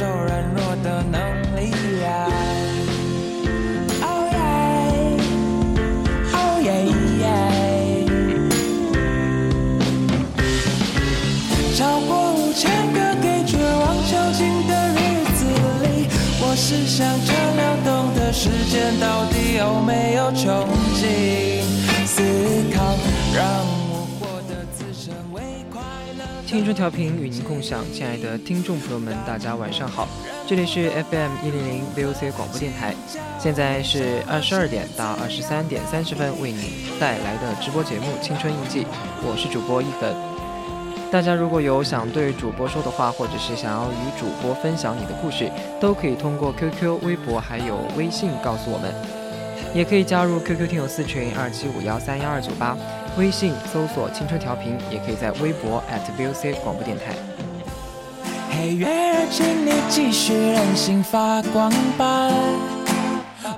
种调频与您共享，亲爱的听众朋友们，大家晚上好，这里是 FM 一零零 VOC 广播电台，现在是二十二点到二十三点三十分为您带来的直播节目《青春印记》，我是主播一粉。大家如果有想对主播说的话，或者是想要与主播分享你的故事，都可以通过 QQ、微博还有微信告诉我们，也可以加入 QQ 听友四群二七五幺三幺二九八，微信搜索“青春调频”，也可以在微博 @VOC 广播电台。黑月儿，请你继续任性发光吧，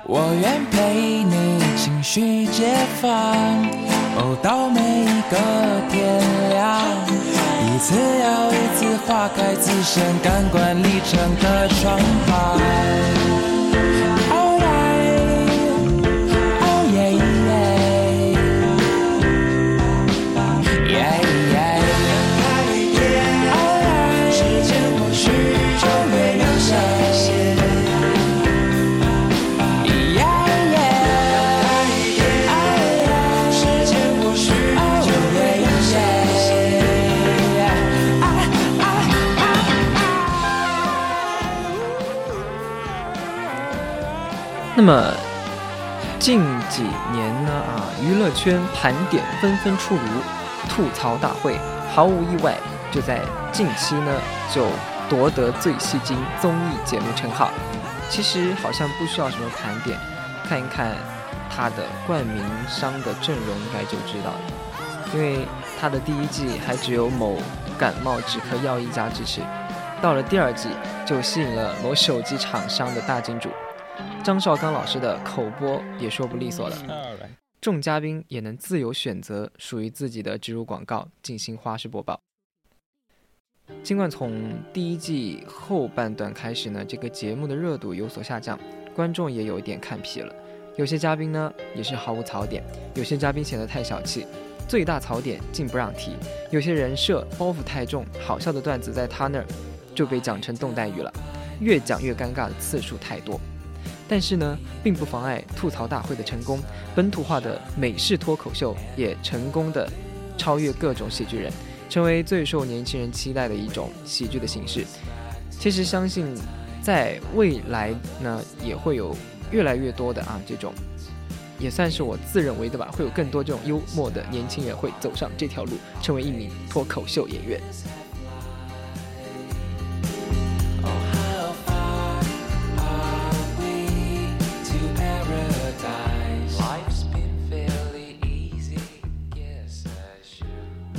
我愿陪你情绪解放，哦，到每一个天亮，一次又一次划开自身感官里程的窗牌。那么近几年呢啊，娱乐圈盘点纷纷出炉，吐槽大会毫无意外就在近期呢就夺得最吸睛综艺节目称号。其实好像不需要什么盘点，看一看他的冠名商的阵容应该就知道了，因为他的第一季还只有某感冒止咳药一家支持，到了第二季就吸引了某手机厂商的大金主。张绍刚老师的口播也说不利索了，众嘉宾也能自由选择属于自己的植入广告进行花式播报。尽管从第一季后半段开始呢，这个节目的热度有所下降，观众也有一点看疲了。有些嘉宾呢也是毫无槽点，有些嘉宾显得太小气，最大槽点竟不让提。有些人设包袱太重，好笑的段子在他那儿就被讲成冻带鱼了，越讲越尴尬的次数太多。但是呢，并不妨碍吐槽大会的成功。本土化的美式脱口秀也成功的超越各种喜剧人，成为最受年轻人期待的一种喜剧的形式。其实相信，在未来呢，也会有越来越多的啊这种，也算是我自认为的吧，会有更多这种幽默的年轻人会走上这条路，成为一名脱口秀演员。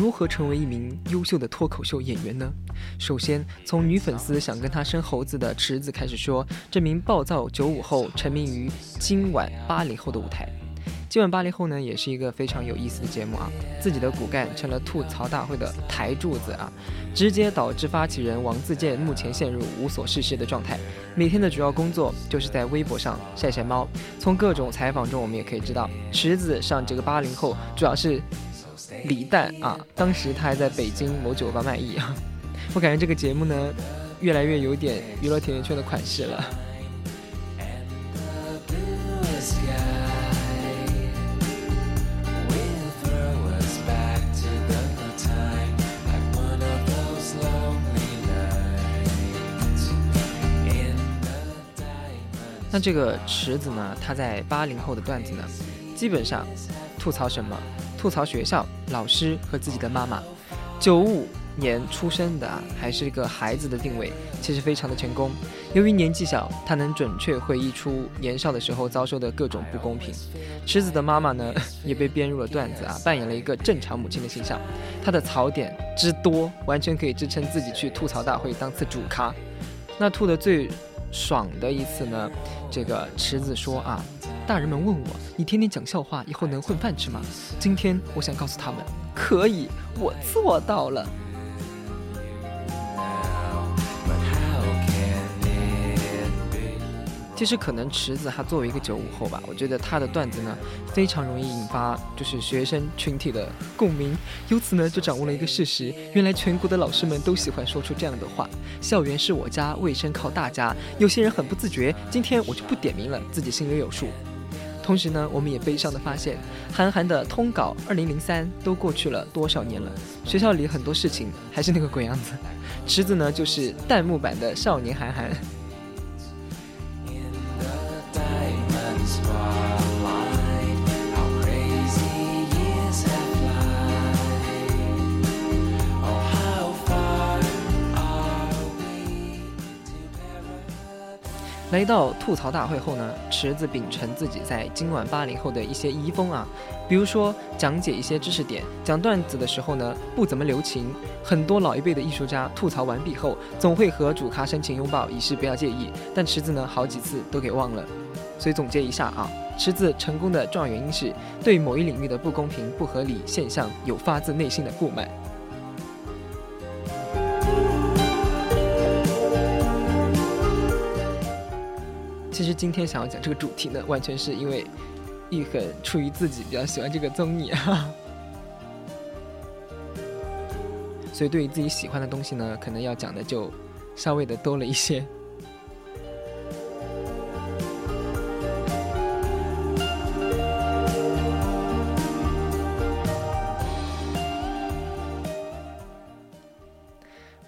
如何成为一名优秀的脱口秀演员呢？首先，从女粉丝想跟他生猴子的池子开始说，这名暴躁九五后沉迷于今晚八零后的舞台。今晚八零后呢，也是一个非常有意思的节目啊。自己的骨干成了吐槽大会的台柱子啊，直接导致发起人王自健目前陷入无所事事的状态。每天的主要工作就是在微博上晒晒猫。从各种采访中，我们也可以知道，池子上这个八零后主要是李诞啊。当时他还在北京某酒吧卖艺啊。我感觉这个节目呢，越来越有点娱乐甜甜圈的款式了。那这个池子呢？他在八零后的段子呢，基本上吐槽什么？吐槽学校、老师和自己的妈妈。九五年出生的，还是个孩子的定位，其实非常的成功。由于年纪小，他能准确回忆出年少的时候遭受的各种不公平。池子的妈妈呢，也被编入了段子啊，扮演了一个正常母亲的形象。她的槽点之多，完全可以支撑自己去吐槽大会当次主咖。那吐的最。爽的一次呢，这个池子说啊，大人们问我，你天天讲笑话，以后能混饭吃吗？今天我想告诉他们，可以，我做到了。其实可能池子他作为一个九五后吧，我觉得他的段子呢非常容易引发就是学生群体的共鸣，由此呢就掌握了一个事实：原来全国的老师们都喜欢说出这样的话。校园是我家，卫生靠大家。有些人很不自觉，今天我就不点名了，自己心里有数。同时呢，我们也悲伤的发现，韩寒的通稿二零零三都过去了多少年了，学校里很多事情还是那个鬼样子。池子呢就是弹幕版的少年韩寒。来到吐槽大会后呢，池子秉承自己在今晚八零后的一些遗风啊，比如说讲解一些知识点，讲段子的时候呢不怎么留情。很多老一辈的艺术家吐槽完毕后，总会和主咖深情拥抱，以示不要介意。但池子呢，好几次都给忘了。所以总结一下啊，池子成功的重要原因是对某一领域的不公平、不合理现象有发自内心的不满。其实今天想要讲这个主题呢，完全是因为玉恒出于自己比较喜欢这个综艺啊，所以对于自己喜欢的东西呢，可能要讲的就稍微的多了一些。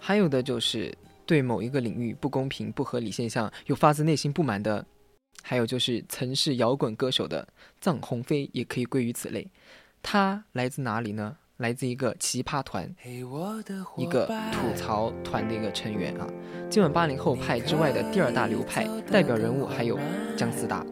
还有的就是。对某一个领域不公平、不合理现象有发自内心不满的，还有就是曾是摇滚歌手的臧鸿飞也可以归于此类。他来自哪里呢？来自一个奇葩团，一个吐槽团的一个成员啊。今晚八零后派之外的第二大流派代表人物还有姜思达。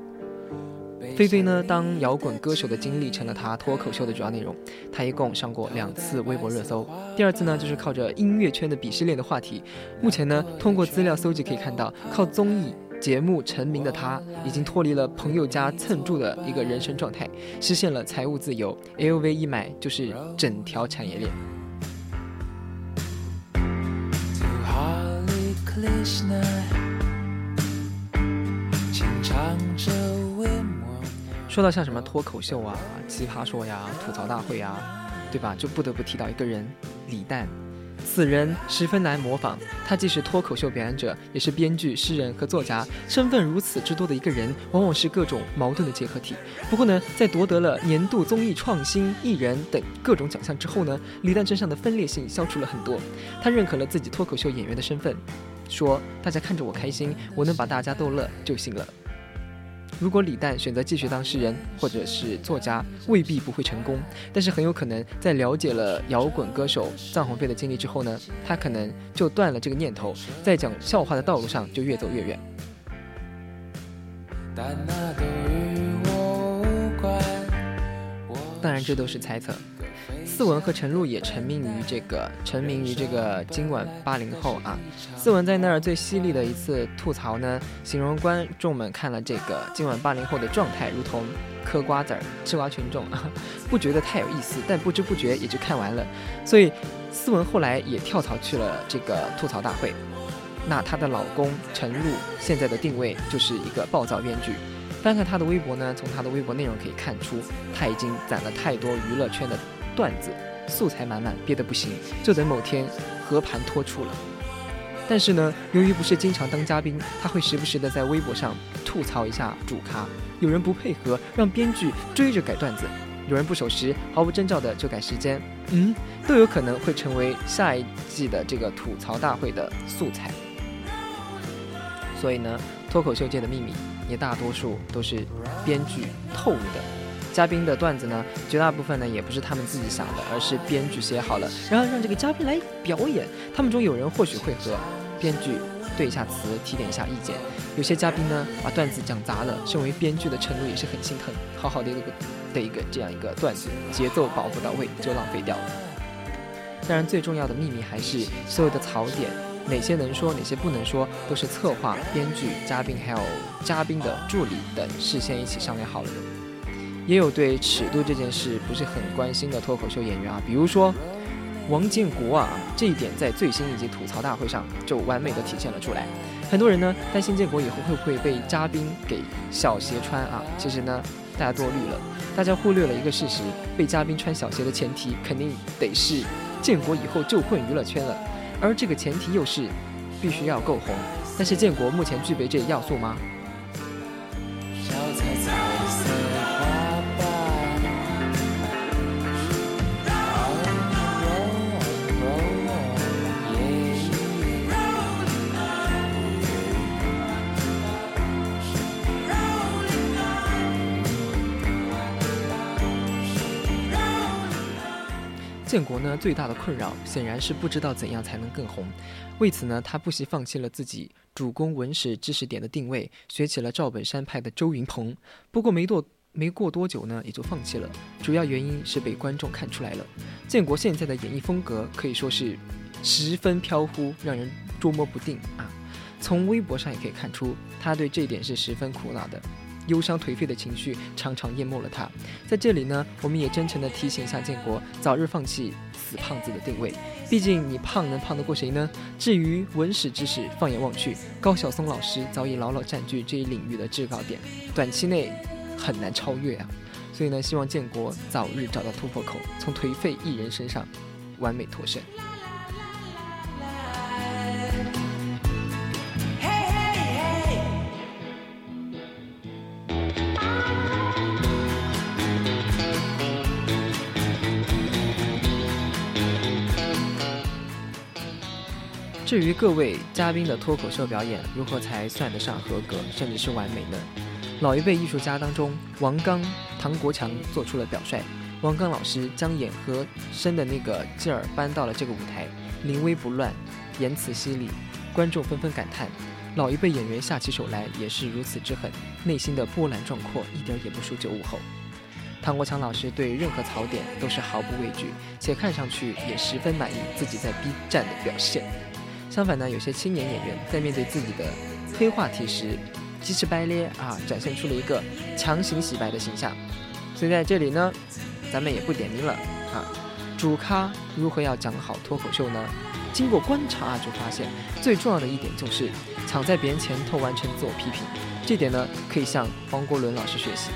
菲菲呢，当摇滚歌手的经历成了他脱口秀的主要内容。他一共上过两次微博热搜，第二次呢，就是靠着音乐圈的鄙视链的话题。目前呢，通过资料搜集可以看到，靠综艺节目成名的他，已经脱离了朋友家蹭住的一个人生状态，实现了财务自由。LV 一买就是整条产业链。Krishna，请唱着。说到像什么脱口秀啊、奇葩说呀、吐槽大会呀，对吧？就不得不提到一个人，李诞。此人十分难模仿，他既是脱口秀表演者，也是编剧、诗人和作家，身份如此之多的一个人，往往是各种矛盾的结合体。不过呢，在夺得了年度综艺创新艺人等各种奖项之后呢，李诞身上的分裂性消除了很多。他认可了自己脱口秀演员的身份，说：“大家看着我开心，我能把大家逗乐就行了。”如果李诞选择继续当诗人或者是作家，未必不会成功，但是很有可能在了解了摇滚歌手臧鸿飞的经历之后呢，他可能就断了这个念头，在讲笑话的道路上就越走越远。但那都与我无关当然，这都是猜测。思文和陈露也沉迷于这个沉迷于这个今晚八零后啊。思文在那儿最犀利的一次吐槽呢，形容观众们看了这个今晚八零后的状态，如同嗑瓜子儿、吃瓜群众，不觉得太有意思，但不知不觉也就看完了。所以思文后来也跳槽去了这个吐槽大会。那她的老公陈露现在的定位就是一个暴躁编剧。翻看她的微博呢，从她的微博内容可以看出，她已经攒了太多娱乐圈的段子，素材满满，憋得不行，就等某天和盘托出了。但是呢，由于不是经常当嘉宾，他会时不时的在微博上吐槽一下主咖，有人不配合，让编剧追着改段子；有人不守时，毫无征兆的就改时间，嗯，都有可能会成为下一季的这个吐槽大会的素材。所以呢，脱口秀界的秘密。也大多数都是编剧透露的，嘉宾的段子呢，绝大部分呢也不是他们自己想的，而是编剧写好了，然后让这个嘉宾来表演。他们中有人或许会和编剧对一下词，提点一下意见。有些嘉宾呢把段子讲砸了，身为编剧的程度也是很心疼。好好的一个的一个这样一个段子，节奏把握不到位就浪费掉了。当然，最重要的秘密还是所有的槽点。哪些能说，哪些不能说，都是策划、编剧、嘉宾还有嘉宾的助理等事先一起商量好了的。也有对尺度这件事不是很关心的脱口秀演员啊，比如说王建国啊，这一点在最新一集吐槽大会上就完美的体现了出来。很多人呢担心建国以后会不会被嘉宾给小鞋穿啊？其实呢，大家多虑了，大家忽略了一个事实：被嘉宾穿小鞋的前提肯定得是建国以后就混娱乐圈了。而这个前提又是，必须要够红。但是建国目前具备这要素吗？建国呢，最大的困扰显然是不知道怎样才能更红。为此呢，他不惜放弃了自己主攻文史知识点的定位，学起了赵本山派的周云鹏。不过没多没过多久呢，也就放弃了。主要原因是被观众看出来了，建国现在的演绎风格可以说是十分飘忽，让人捉摸不定啊。从微博上也可以看出，他对这点是十分苦恼的。忧伤颓废的情绪常常淹没了他。在这里呢，我们也真诚地提醒一下建国，早日放弃死胖子的定位。毕竟你胖能胖得过谁呢？至于文史知识，放眼望去，高晓松老师早已牢牢占据这一领域的制高点，短期内很难超越啊。所以呢，希望建国早日找到突破口，从颓废艺人身上完美脱身。至于各位嘉宾的脱口秀表演如何才算得上合格，甚至是完美呢？老一辈艺术家当中，王刚、唐国强做出了表率。王刚老师将演和声的那个劲儿搬到了这个舞台，临危不乱，言辞犀利，观众纷纷感叹：老一辈演员下起手来也是如此之狠，内心的波澜壮阔一点也不输九五后。唐国强老师对任何槽点都是毫不畏惧，且看上去也十分满意自己在 B 站的表现。相反呢，有些青年演员在面对自己的黑话题时，鸡翅掰咧啊，展现出了一个强行洗白的形象。所以在这里呢，咱们也不点名了啊。主咖如何要讲好脱口秀呢？经过观察啊就发现，最重要的一点就是抢在别人前头完成自我批评。这点呢，可以向黄国伦老师学习。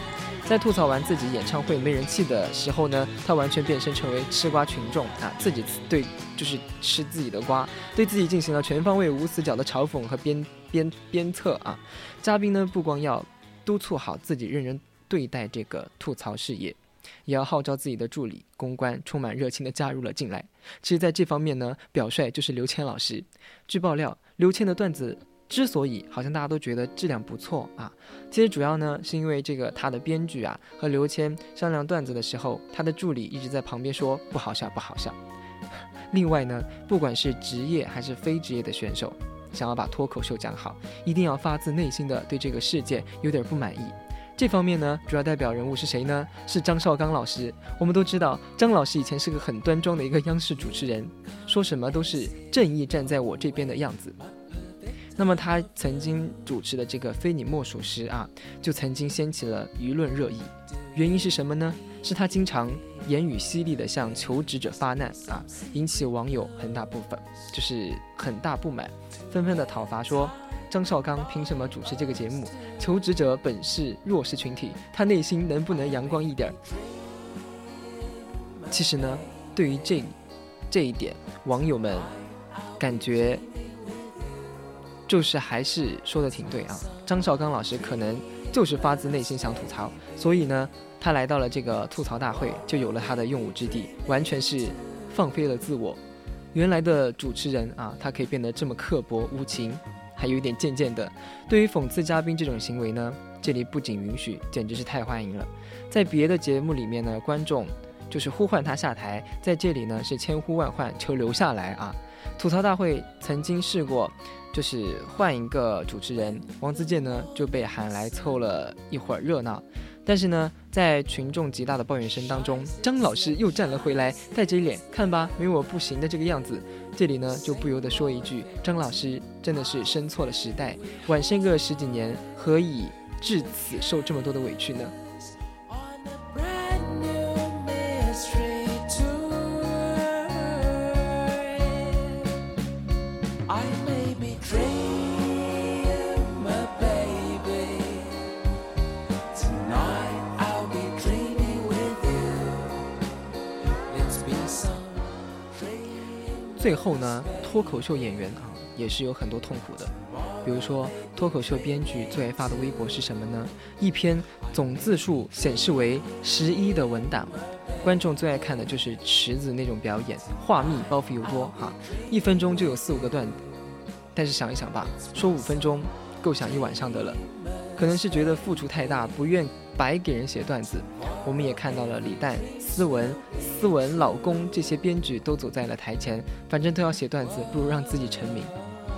在吐槽完自己演唱会没人气的时候呢，他完全变身成为吃瓜群众啊，自己对就是吃自己的瓜，对自己进行了全方位无死角的嘲讽和鞭鞭鞭策啊。嘉宾呢，不光要督促好自己认真对待这个吐槽事业，也要号召自己的助理公关充满热情的加入了进来。其实，在这方面呢，表率就是刘谦老师。据爆料，刘谦的段子。之所以好像大家都觉得质量不错啊，其实主要呢是因为这个他的编剧啊和刘谦商量段子的时候，他的助理一直在旁边说不好笑不好笑。另外呢，不管是职业还是非职业的选手，想要把脱口秀讲好，一定要发自内心的对这个世界有点不满意。这方面呢，主要代表人物是谁呢？是张绍刚老师。我们都知道，张老师以前是个很端庄的一个央视主持人，说什么都是正义站在我这边的样子。那么他曾经主持的这个《非你莫属时》啊，就曾经掀起了舆论热议。原因是什么呢？是他经常言语犀利地向求职者发难啊，引起网友很大部分就是很大不满，纷纷的讨伐说。张绍刚凭什么主持这个节目？求职者本是弱势群体，他内心能不能阳光一点？其实呢，对于这这一点，网友们感觉就是还是说的挺对啊。张绍刚老师可能就是发自内心想吐槽，所以呢，他来到了这个吐槽大会，就有了他的用武之地，完全是放飞了自我。原来的主持人啊，他可以变得这么刻薄无情。还有一点渐渐的，对于讽刺嘉宾这种行为呢，这里不仅允许，简直是太欢迎了。在别的节目里面呢，观众就是呼唤他下台，在这里呢是千呼万唤求留下来啊。吐槽大会曾经试过，就是换一个主持人，王自健呢就被喊来凑了一会儿热闹。但是呢，在群众极大的抱怨声当中，张老师又站了回来，带着一脸“看吧，没我不行”的这个样子。这里呢，就不由得说一句：张老师真的是生错了时代，晚生个十几年，何以至此受这么多的委屈呢？最后呢，脱口秀演员啊，也是有很多痛苦的。比如说，脱口秀编剧最爱发的微博是什么呢？一篇总字数显示为十一的文档，观众最爱看的就是池子那种表演，话密包袱又多哈，一分钟就有四五个段子。但是想一想吧，说五分钟，够想一晚上的了。可能是觉得付出太大，不愿白给人写段子。我们也看到了李诞、思文、思文老公这些编剧都走在了台前，反正都要写段子，不如让自己成名。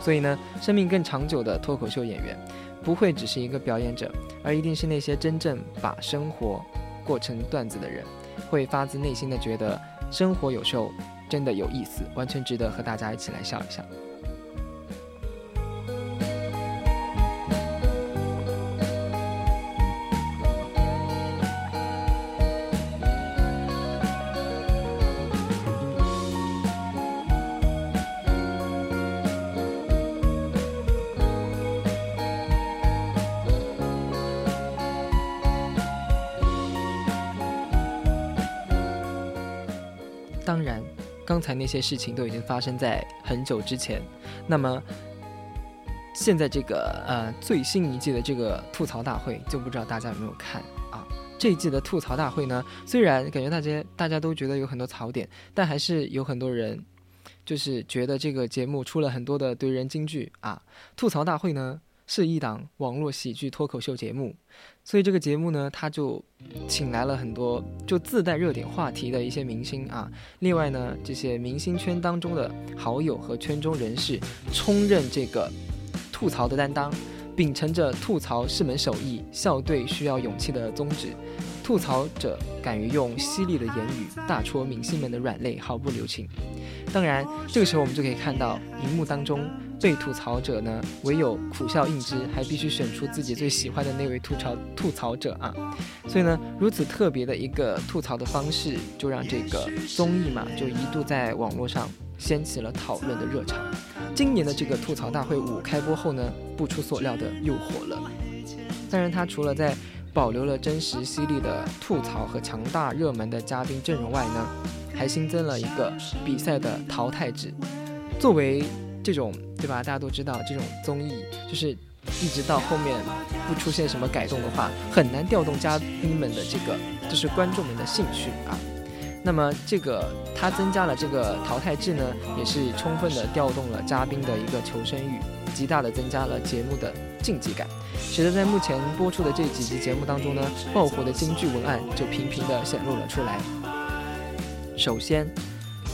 所以呢，生命更长久的脱口秀演员，不会只是一个表演者，而一定是那些真正把生活过成段子的人，会发自内心的觉得生活有时候真的有意思，完全值得和大家一起来笑一笑。些事情都已经发生在很久之前。那么，现在这个呃最新一季的这个吐槽大会，就不知道大家有没有看啊？这一季的吐槽大会呢，虽然感觉大家大家都觉得有很多槽点，但还是有很多人就是觉得这个节目出了很多的怼人金句啊。吐槽大会呢？是一档网络喜剧脱口秀节目，所以这个节目呢，他就请来了很多就自带热点话题的一些明星啊。另外呢，这些明星圈当中的好友和圈中人士充任这个吐槽的担当，秉承着吐槽是门手艺、笑对需要勇气的宗旨，吐槽者敢于用犀利的言语大戳明星们的软肋，毫不留情。当然，这个时候我们就可以看到荧幕当中。被吐槽者呢，唯有苦笑应之，还必须选出自己最喜欢的那位吐槽吐槽者啊。所以呢，如此特别的一个吐槽的方式，就让这个综艺嘛，就一度在网络上掀起了讨论的热潮。今年的这个吐槽大会五开播后呢，不出所料的又火了。当然，它除了在保留了真实犀利的吐槽和强大热门的嘉宾阵容外呢，还新增了一个比赛的淘汰制，作为。这种对吧？大家都知道，这种综艺就是一直到后面不出现什么改动的话，很难调动嘉宾们的这个就是观众们的兴趣啊。那么这个它增加了这个淘汰制呢，也是充分的调动了嘉宾的一个求生欲，极大的增加了节目的竞技感，使得在目前播出的这几集节目当中呢，爆火的京剧文案就频频的显露了出来。首先，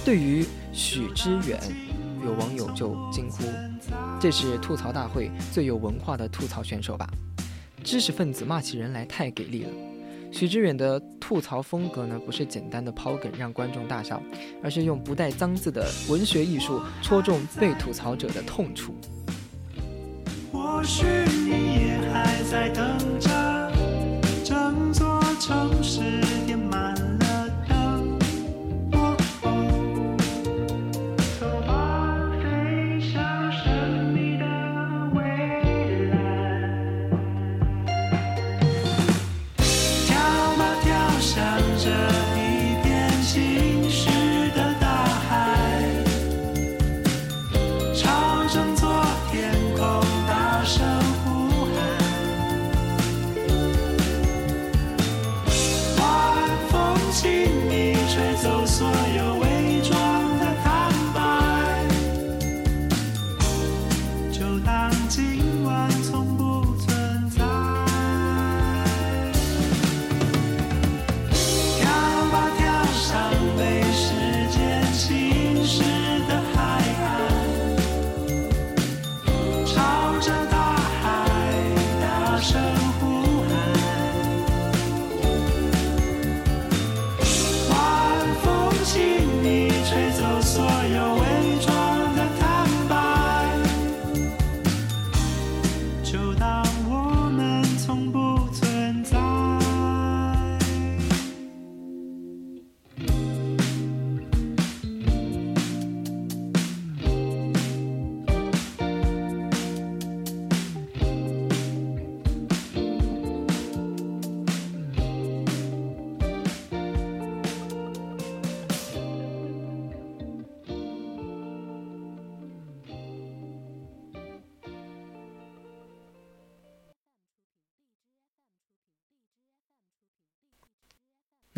对于许知远。有网友就惊呼：“这是吐槽大会最有文化的吐槽选手吧？”知识分子骂起人来太给力了。许知远的吐槽风格呢，不是简单的抛梗让观众大笑，而是用不带脏字的文学艺术戳中被吐槽者的痛处。或许你也还在等着，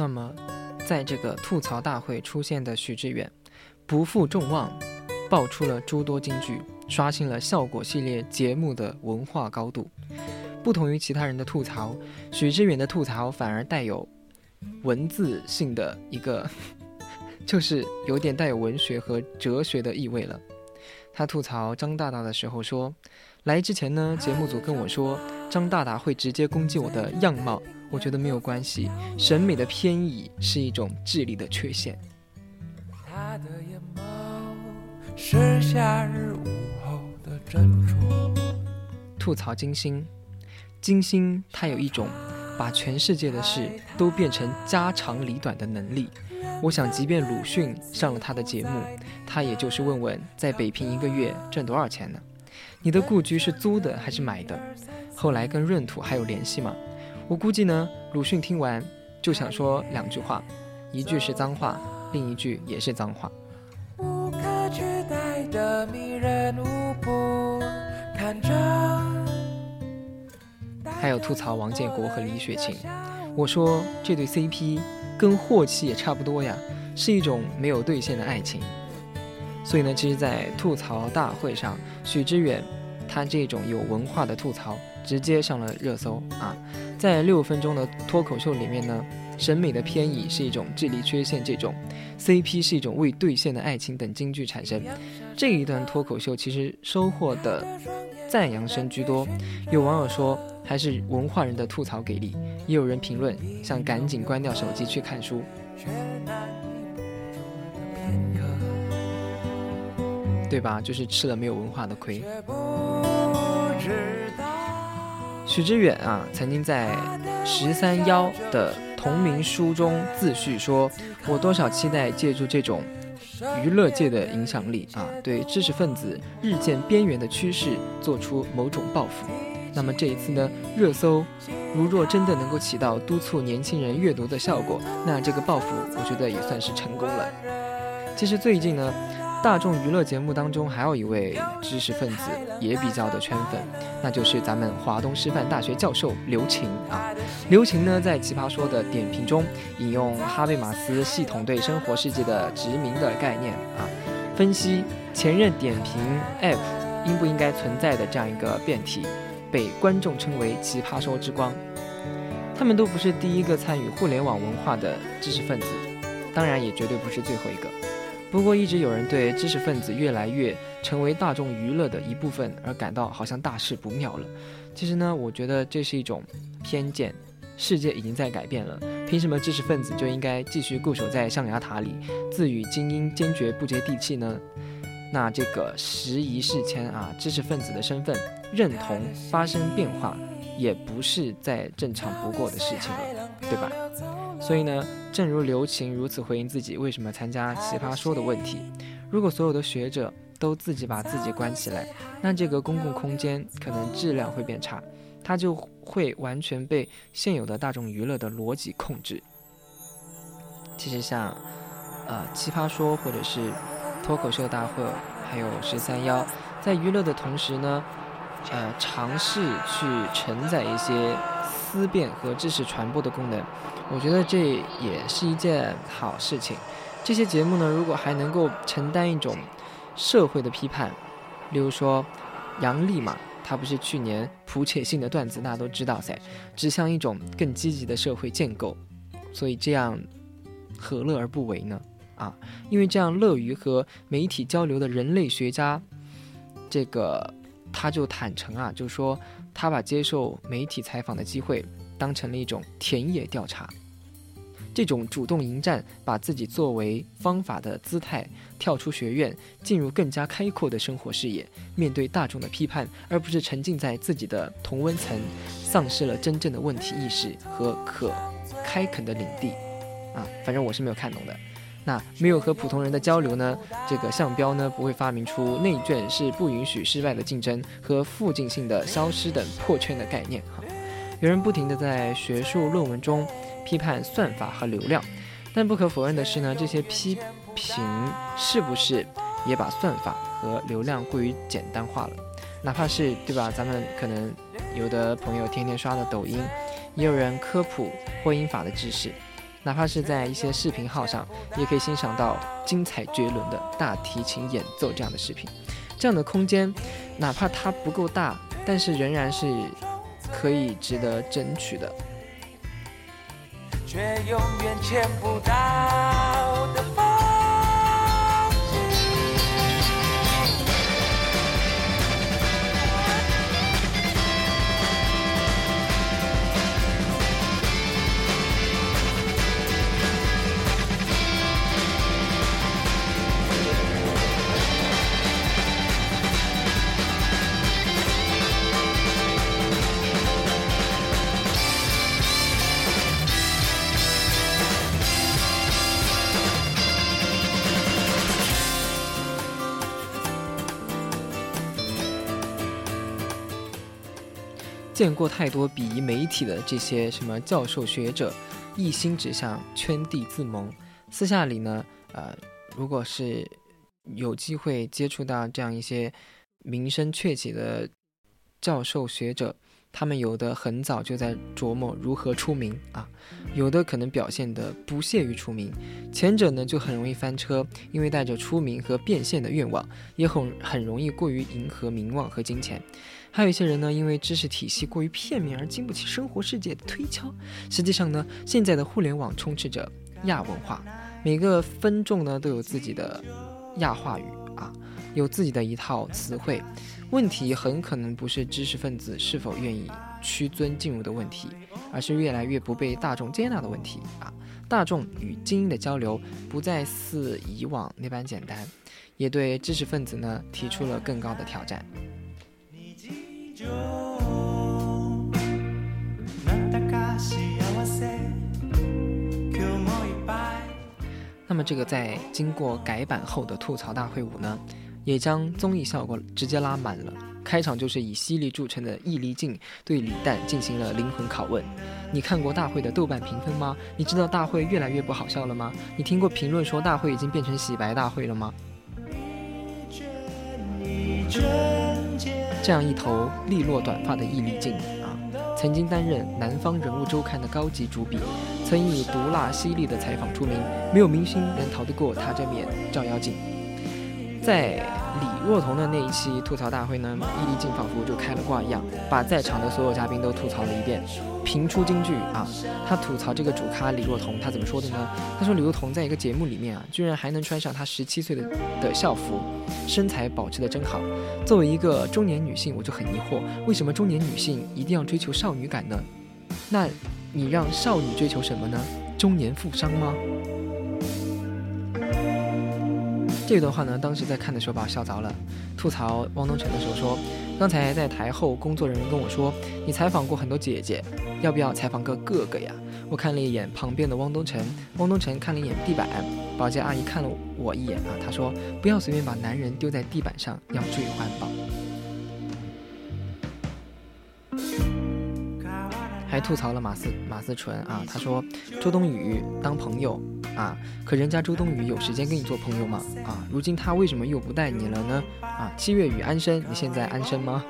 那么，在这个吐槽大会出现的许知远，不负众望，爆出了诸多金句，刷新了效果系列节目的文化高度。不同于其他人的吐槽，许知远的吐槽反而带有文字性的一个，就是有点带有文学和哲学的意味了。他吐槽张大大的时候说：“来之前呢，节目组跟我说张大大会直接攻击我的样貌。”我觉得没有关系，审美的偏移是一种智力的缺陷。他的眼眸是夏日午后的珍珠。吐槽金星，金星它有一种把全世界的事都变成家长里短的能力。我想，即便鲁迅上了他的节目，他也就是问问在北平一个月挣多少钱呢？你的故居是租的还是买的？后来跟闰土还有联系吗？我估计呢，鲁迅听完就想说两句话，一句是脏话，另一句也是脏话。无可取代的迷人舞步，看着。还有吐槽王建国和李雪琴，我说这对 CP 跟霍气也差不多呀，是一种没有兑现的爱情。所以呢，其实，在吐槽大会上，许知远他这种有文化的吐槽直接上了热搜啊。在六分钟的脱口秀里面呢，审美的偏移是一种智力缺陷，这种 CP 是一种未兑现的爱情等金句产生。这一段脱口秀其实收获的赞扬声居多，有网友说还是文化人的吐槽给力，也有人评论想赶紧关掉手机去看书。对吧？就是吃了没有文化的亏。许知远啊，曾经在《十三幺》的同名书中自序说：“我多少期待借助这种娱乐界的影响力啊，对知识分子日渐边缘的趋势做出某种报复。”那么这一次呢，热搜如若真的能够起到督促年轻人阅读的效果，那这个报复我觉得也算是成功了。其实最近呢。大众娱乐节目当中还有一位知识分子也比较的圈粉，那就是咱们华东师范大学教授刘擎啊。刘擎呢在《奇葩说》的点评中引用哈贝马斯系统对生活世界的殖民的概念啊，分析前任点评 App 应不应该存在的这样一个辩题，被观众称为“奇葩说之光”。他们都不是第一个参与互联网文化的知识分子，当然也绝对不是最后一个。不过，一直有人对知识分子越来越成为大众娱乐的一部分而感到好像大事不妙了。其实呢，我觉得这是一种偏见。世界已经在改变了，凭什么知识分子就应该继续固守在象牙塔里，自与精英坚决不接地气呢？那这个时移世迁啊，知识分子的身份认同发生变化，也不是再正常不过的事情了，对吧？所以呢，正如刘擎如此回应自己为什么参加奇葩说的问题：如果所有的学者都自己把自己关起来，那这个公共空间可能质量会变差。它就会完全被现有的大众娱乐的逻辑控制。其实像，呃，奇葩说或者是脱口秀大会，还有十三幺，在娱乐的同时呢，呃，尝试去承载一些思辨和知识传播的功能。我觉得这也是一件好事情。这些节目呢，如果还能够承担一种社会的批判，例如说杨丽嘛。他不是去年普且性的段子，大家都知道噻，指向一种更积极的社会建构，所以这样何乐而不为呢？啊，因为这样乐于和媒体交流的人类学家，这个他就坦诚啊，就说他把接受媒体采访的机会当成了一种田野调查。这种主动迎战，把自己作为方法的姿态，跳出学院，进入更加开阔的生活视野，面对大众的批判，而不是沉浸在自己的同温层，丧失了真正的问题意识和可开垦的领地。啊，反正我是没有看懂的。那没有和普通人的交流呢？这个项标呢不会发明出内卷是不允许失败的竞争和附近性的消失等破圈的概念。哈，有人不停地在学术论文中。批判算法和流量，但不可否认的是呢，这些批评是不是也把算法和流量过于简单化了？哪怕是对吧？咱们可能有的朋友天天刷的抖音，也有人科普婚姻法的知识，哪怕是在一些视频号上，也可以欣赏到精彩绝伦的大提琴演奏这样的视频。这样的空间，哪怕它不够大，但是仍然是可以值得争取的。却永远见不到的见过太多鄙夷媒体的这些什么教授学者，一心只想圈地自萌。私下里呢，呃，如果是有机会接触到这样一些名声鹊起的教授学者。他们有的很早就在琢磨如何出名啊，有的可能表现得不屑于出名。前者呢就很容易翻车，因为带着出名和变现的愿望，也很很容易过于迎合名望和金钱。还有一些人呢，因为知识体系过于片面而经不起生活世界的推敲。实际上呢，现在的互联网充斥着亚文化，每个分众呢都有自己的亚话语啊，有自己的一套词汇。问题很可能不是知识分子是否愿意屈尊进入的问题，而是越来越不被大众接纳的问题啊！大众与精英的交流不再似以往那般简单，也对知识分子呢提出了更高的挑战。那么这个在经过改版后的吐槽大会五呢？也将综艺效果直接拉满了。开场就是以犀利著称的易立竞对李诞进行了灵魂拷问：“你看过大会的豆瓣评分吗？你知道大会越来越不好笑了吗？你听过评论说大会已经变成洗白大会了吗？”这样一头利落短发的易立竞啊，曾经担任《南方人物周刊》的高级主笔，曾以毒辣犀利的采访出名，没有明星能逃得过他这面照妖镜。在李若彤的那一期吐槽大会呢，伊丽静仿佛就开了挂一样，把在场的所有嘉宾都吐槽了一遍，频出金句啊。他吐槽这个主咖李若彤，他怎么说的呢？他说李若彤在一个节目里面啊，居然还能穿上她十七岁的的校服，身材保持的真好。作为一个中年女性，我就很疑惑，为什么中年女性一定要追求少女感呢？那你让少女追求什么呢？中年富商吗？这段话呢，当时在看的时候把我笑着了。吐槽汪东城的时候说，刚才在台后工作人员跟我说，你采访过很多姐姐，要不要采访个哥哥呀？我看了一眼旁边的汪东城，汪东城看了一眼地板，保洁阿姨看了我一眼啊，她说不要随便把男人丢在地板上，要注意环保还吐槽了马思马思纯啊，他说周冬雨当朋友啊，可人家周冬雨有时间跟你做朋友吗？啊，如今他为什么又不带你了呢？啊，七月与安生，你现在安生吗？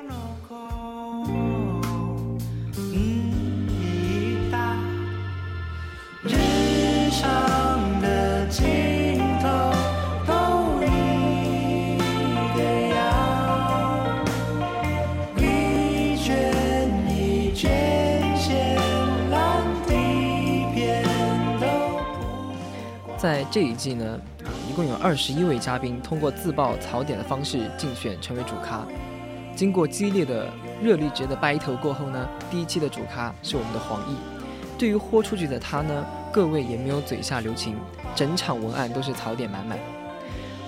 在这一季呢，啊，一共有二十一位嘉宾通过自曝槽点的方式竞选成为主咖。经过激烈的热力值的 battle 过后呢，第一期的主咖是我们的黄奕。对于豁出去的他呢，各位也没有嘴下留情，整场文案都是槽点满满。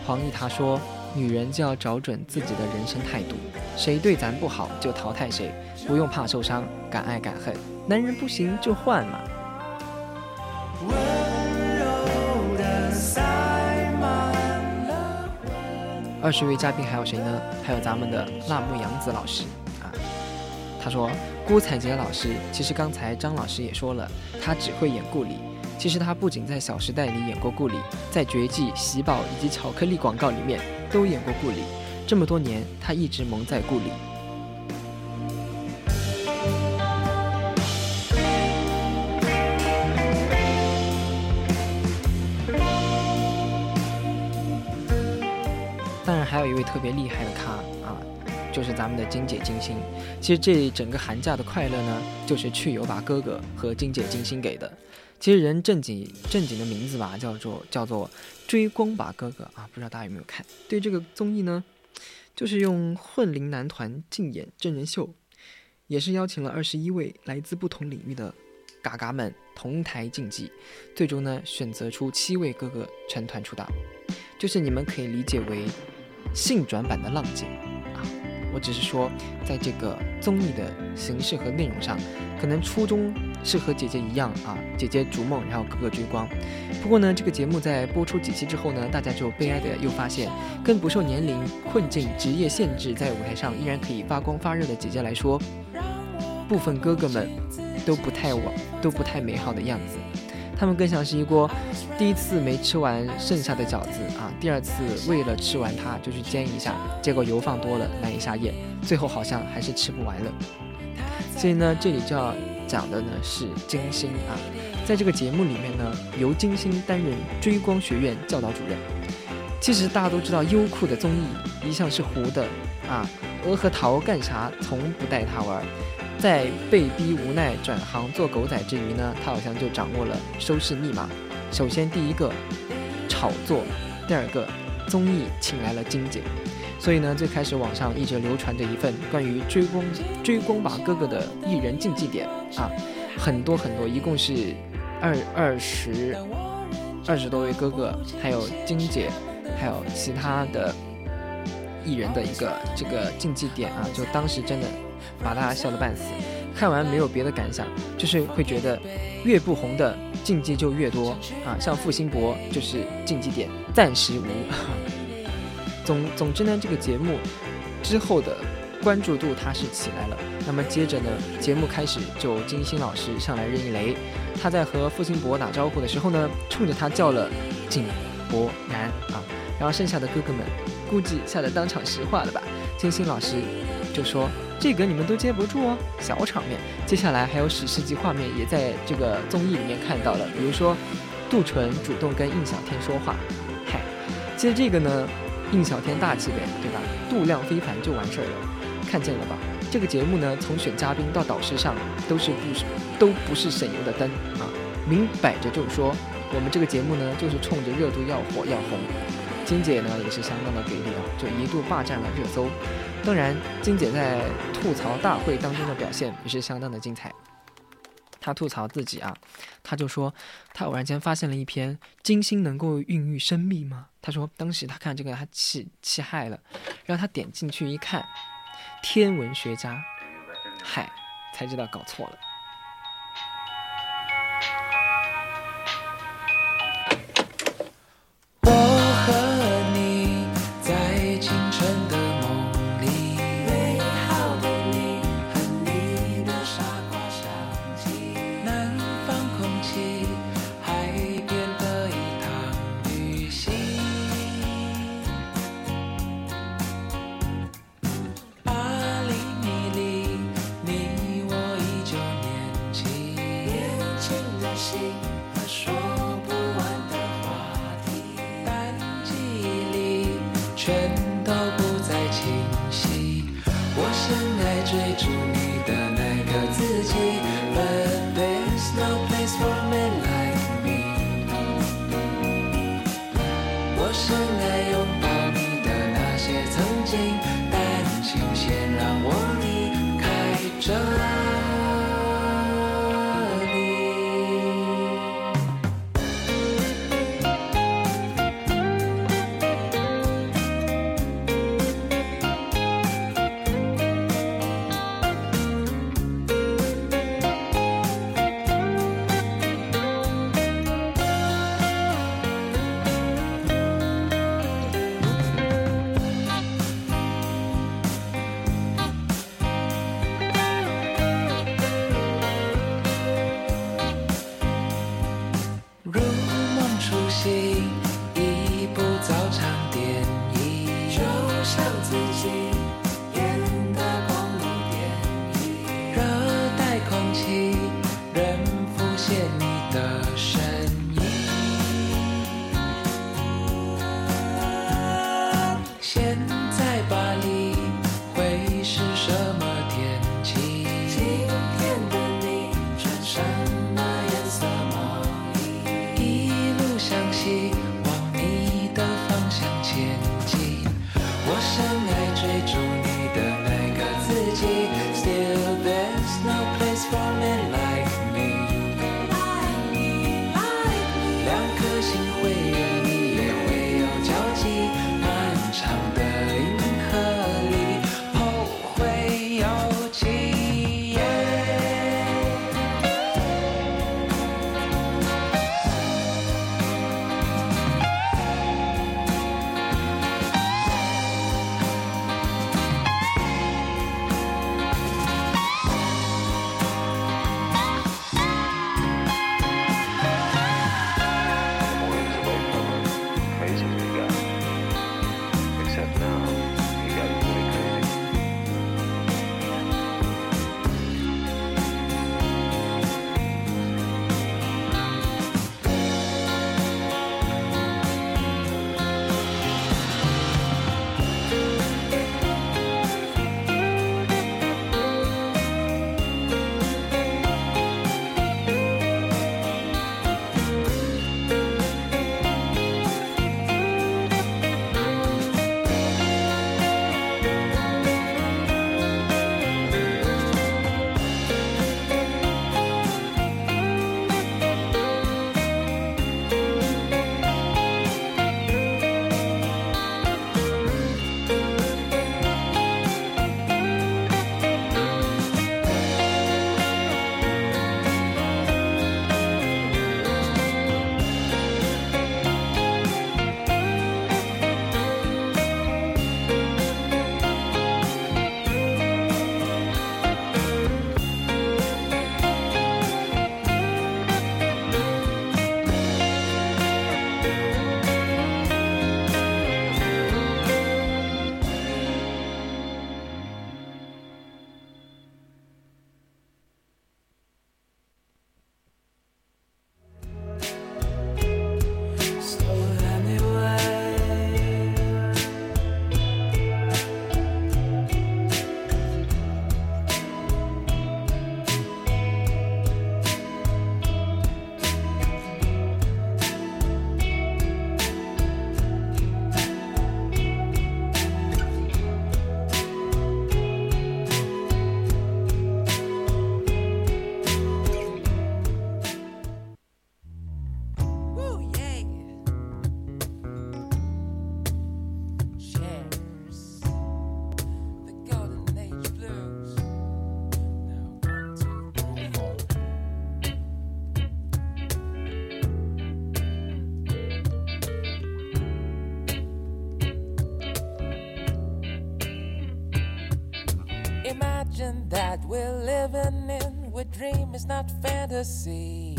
黄奕他说：“女人就要找准自己的人生态度，谁对咱不好就淘汰谁，不用怕受伤，敢爱敢恨。男人不行就换嘛。”二十位嘉宾还有谁呢？还有咱们的辣目洋子老师啊。他说，郭采洁老师，其实刚才张老师也说了，他只会演顾里。其实他不仅在《小时代》里演过顾里，在《绝技》《喜宝》以及巧克力广告里面都演过顾里。这么多年，他一直蒙在顾里。还有一位特别厉害的咖啊，就是咱们的金姐金星。其实这整个寒假的快乐呢，就是去友把哥哥和金姐金星给的。其实人正经正经的名字吧，叫做叫做追光吧哥哥啊，不知道大家有没有看？对这个综艺呢，就是用混龄男团竞演真人秀，也是邀请了二十一位来自不同领域的嘎嘎们同台竞技，最终呢选择出七位哥哥成团出道，就是你们可以理解为性转版的浪姐啊。我只是说，在这个综艺的形式和内容上，可能初衷是和姐姐一样啊，姐姐逐梦，然后哥哥追光。不过呢，这个节目在播出几期之后呢，大家就悲哀的又发现，跟不受年龄困境、职业限制，在舞台上依然可以发光发热的姐姐来说，部分哥哥们都不太往，都不太美好的样子。他们更像是一锅第一次没吃完剩下的饺子啊，第二次为了吃完它就去煎一下，结果油放多了难以下咽，最后好像还是吃不完了。所以呢，这里就要讲的呢是金星啊，在这个节目里面呢，由金星担任追光学院教导主任。其实大家都知道，优酷的综艺一向是糊的啊，鹅和桃干啥从不带他玩。在被逼无奈转行做狗仔之余呢，他好像就掌握了收视密码。首先，第一个炒作，第二个综艺请来了金姐，所以呢，最开始网上一直流传着一份关于追光追光吧哥哥的艺人竞技点啊，很多很多，一共是二二十二十多位哥哥，还有金姐，还有其他的艺人的一个这个竞技点啊，就当时真的。把大家笑得半死，看完没有别的感想，就是会觉得越不红的禁忌就越多啊，像付辛博就是禁忌点暂时无。总总之呢，这个节目之后的关注度它是起来了。那么接着呢，节目开始就金星老师上来任意雷，他在和付辛博打招呼的时候呢，冲着他叫了井柏然啊，然后剩下的哥哥们估计吓得当场石化了吧。金星老师就说。这个你们都接不住哦，小场面。接下来还有史诗级画面，也在这个综艺里面看到了，比如说杜淳主动跟印小天说话，嗨，其实这个呢，应小天大气呗，对吧？度量非凡就完事儿了，看见了吧？这个节目呢，从选嘉宾到导师上，都是不是都不是省油的灯啊，明摆着就是说，我们这个节目呢，就是冲着热度要火要红。金姐呢也是相当的给力啊，就一度霸占了热搜。当然，金姐在吐槽大会当中的表现也是相当的精彩。她吐槽自己啊，她就说她偶然间发现了一篇金星能够孕育生命吗？她说当时她看这个她气气害了，然后她点进去一看，天文学家，嗨，才知道搞错了。全都不 Is not fantasy.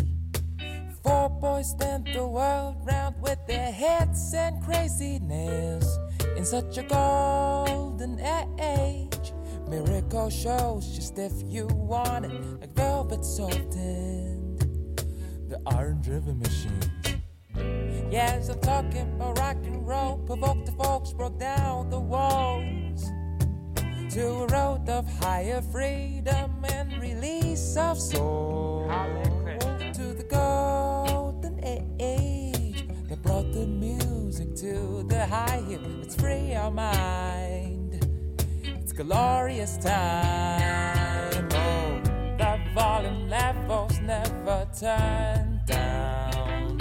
Four boys stand the world round with their heads and craziness. In such a golden age, miracle shows just if you want it, like velvet softened. The iron driven Machine. Yes, I'm talking about rock and roll. Provoked the folks, broke down the walls to a road of higher freedom release of soul. To the golden age that brought the music to the high hill. Let's free our mind. It's glorious time. Oh, the volume levels never turn down.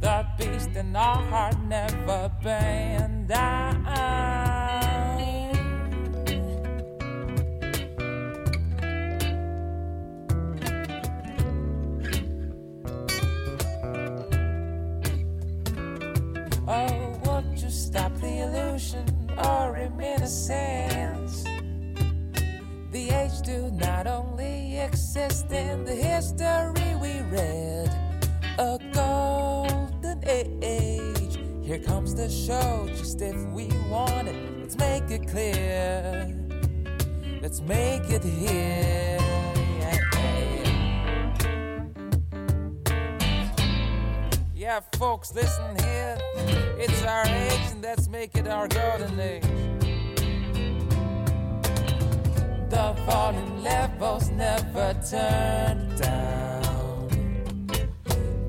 The beast in our heart never bend down. Illusion or reminiscence? The age do not only exist in the history we read, a golden age. Here comes the show, just if we want it, let's make it clear. Let's make it here. Yeah, folks, listen here. It's our age, and let's make it our golden age. The volume levels never turn down.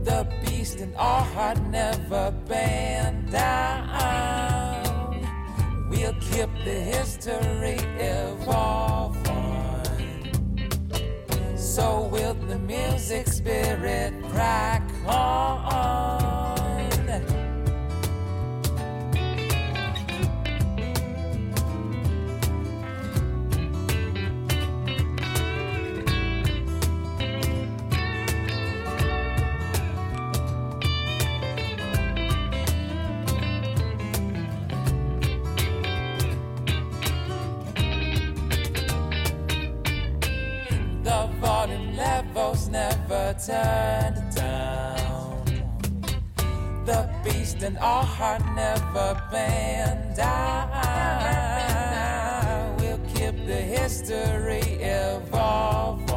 The beast in our heart never bend down. We'll keep the history evolving. So will the music spirit crack on. Volume never turned down. The beast in our heart never bend down. We'll keep the history evolving.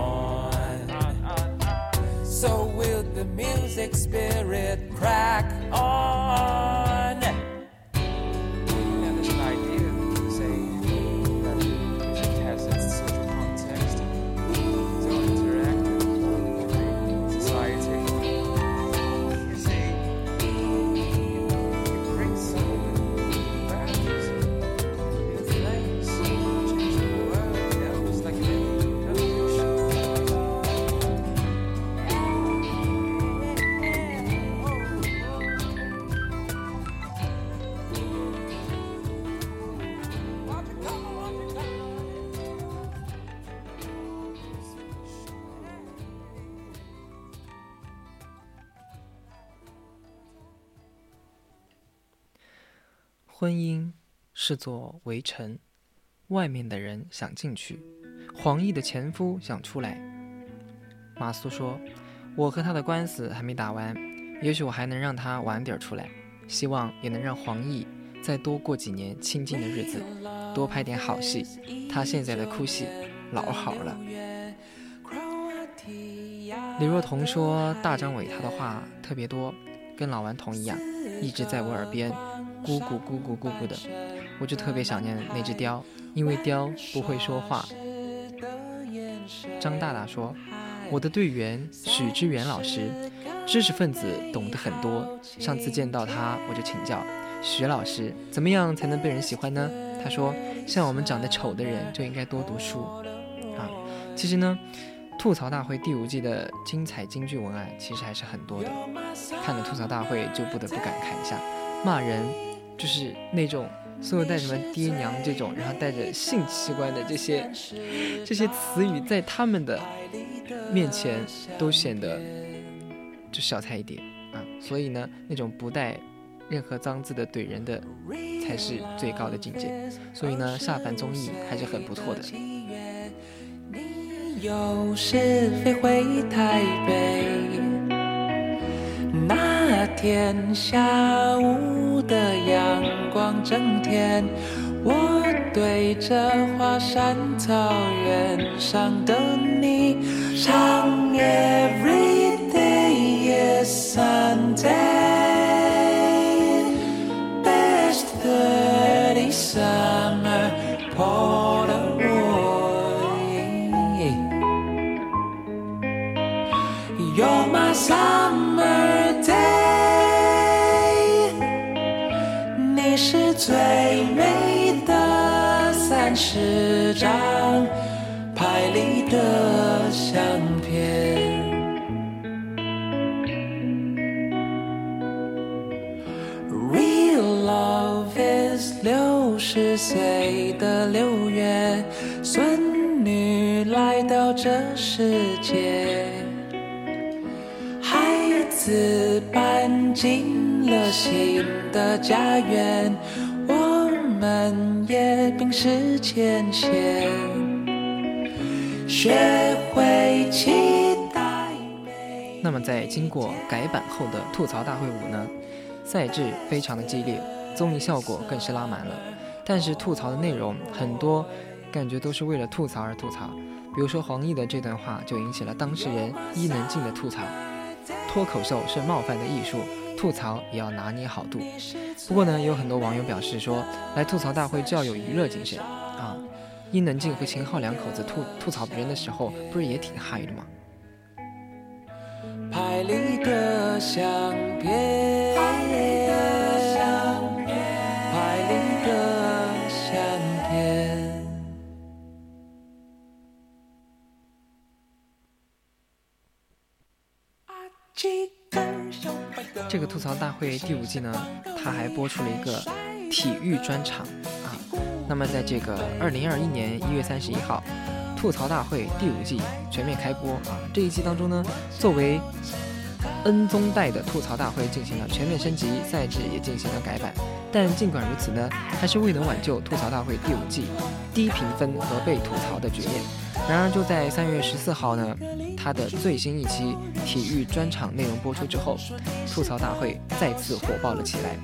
So will the music spirit crack on. 婚姻是座围城，外面的人想进去，黄奕的前夫想出来。马苏说：“我和他的官司还没打完，也许我还能让他晚点出来，希望也能让黄奕再多过几年清静的日子，多拍点好戏。他现在的哭戏老好了。”李若彤说：“大张伟他的话特别多，跟老顽童一样，一直在我耳边咕咕咕咕咕咕的，我就特别想念那只雕，因为雕不会说话。”张大大说：“我的队员许知远老师，知识分子懂得很多。上次见到他，我就请教许老师，怎么样才能被人喜欢呢？他说，像我们长得丑的人就应该多读书。啊，其实呢，吐槽大会第五季的精彩京剧文案其实还是很多的。看了吐槽大会，就不得不感慨一下，骂人就是那种。”所有带什么爹娘这种，然后带着性器官的这些这些词语，在他们的面前都显得就小菜一碟啊。所以呢，那种不带任何脏字的怼人的，才是最高的境界。所以呢，下凡综艺还是很不错的。有时飞回台北。那天下午的阳光正甜，我对着华山草原上的你唱 Every day is Sunday, 最美的三十张拍立得相片。Real love is 六十岁的六月，孙女来到这世界。孩子搬进了新的家园，们也冰释前嫌，学会期待。那么在经过改版后的吐槽大会五呢，赛制非常的激烈，综艺效果更是拉满了。但是吐槽的内容很多，感觉都是为了吐槽而吐槽。比如说黄奕的这段话就引起了当事人伊能静的吐槽：脱口秀是冒犯的艺术，吐槽也要拿捏好度。不过呢，也有很多网友表示说，来吐槽大会就要有娱乐精神啊。伊能静和秦昊两口子吐吐槽别人的时候，不是也挺嗨的吗？拍立得相片，拍立得相片，拍立得相片。这个吐槽大会第五季呢，它还播出了一个体育专场啊。那么在这个二零二一年一月三十一号，吐槽大会第五季全面开播啊。这一季当中呢，作为 N 宗代的吐槽大会进行了全面升级，赛制也进行了改版。但尽管如此呢，还是未能挽救吐槽大会第五季低评分和被吐槽的局面。然而就在三月十四号呢，他的最新一期体育专场内容播出之后，吐槽大会再次火爆了起来。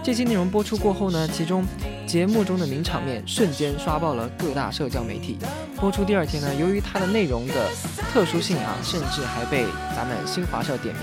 这期内容播出过后呢，其中节目中的名场面瞬间刷爆了各大社交媒体。播出第二天呢，由于它的内容的特殊性啊，甚至还被咱们新华社点名。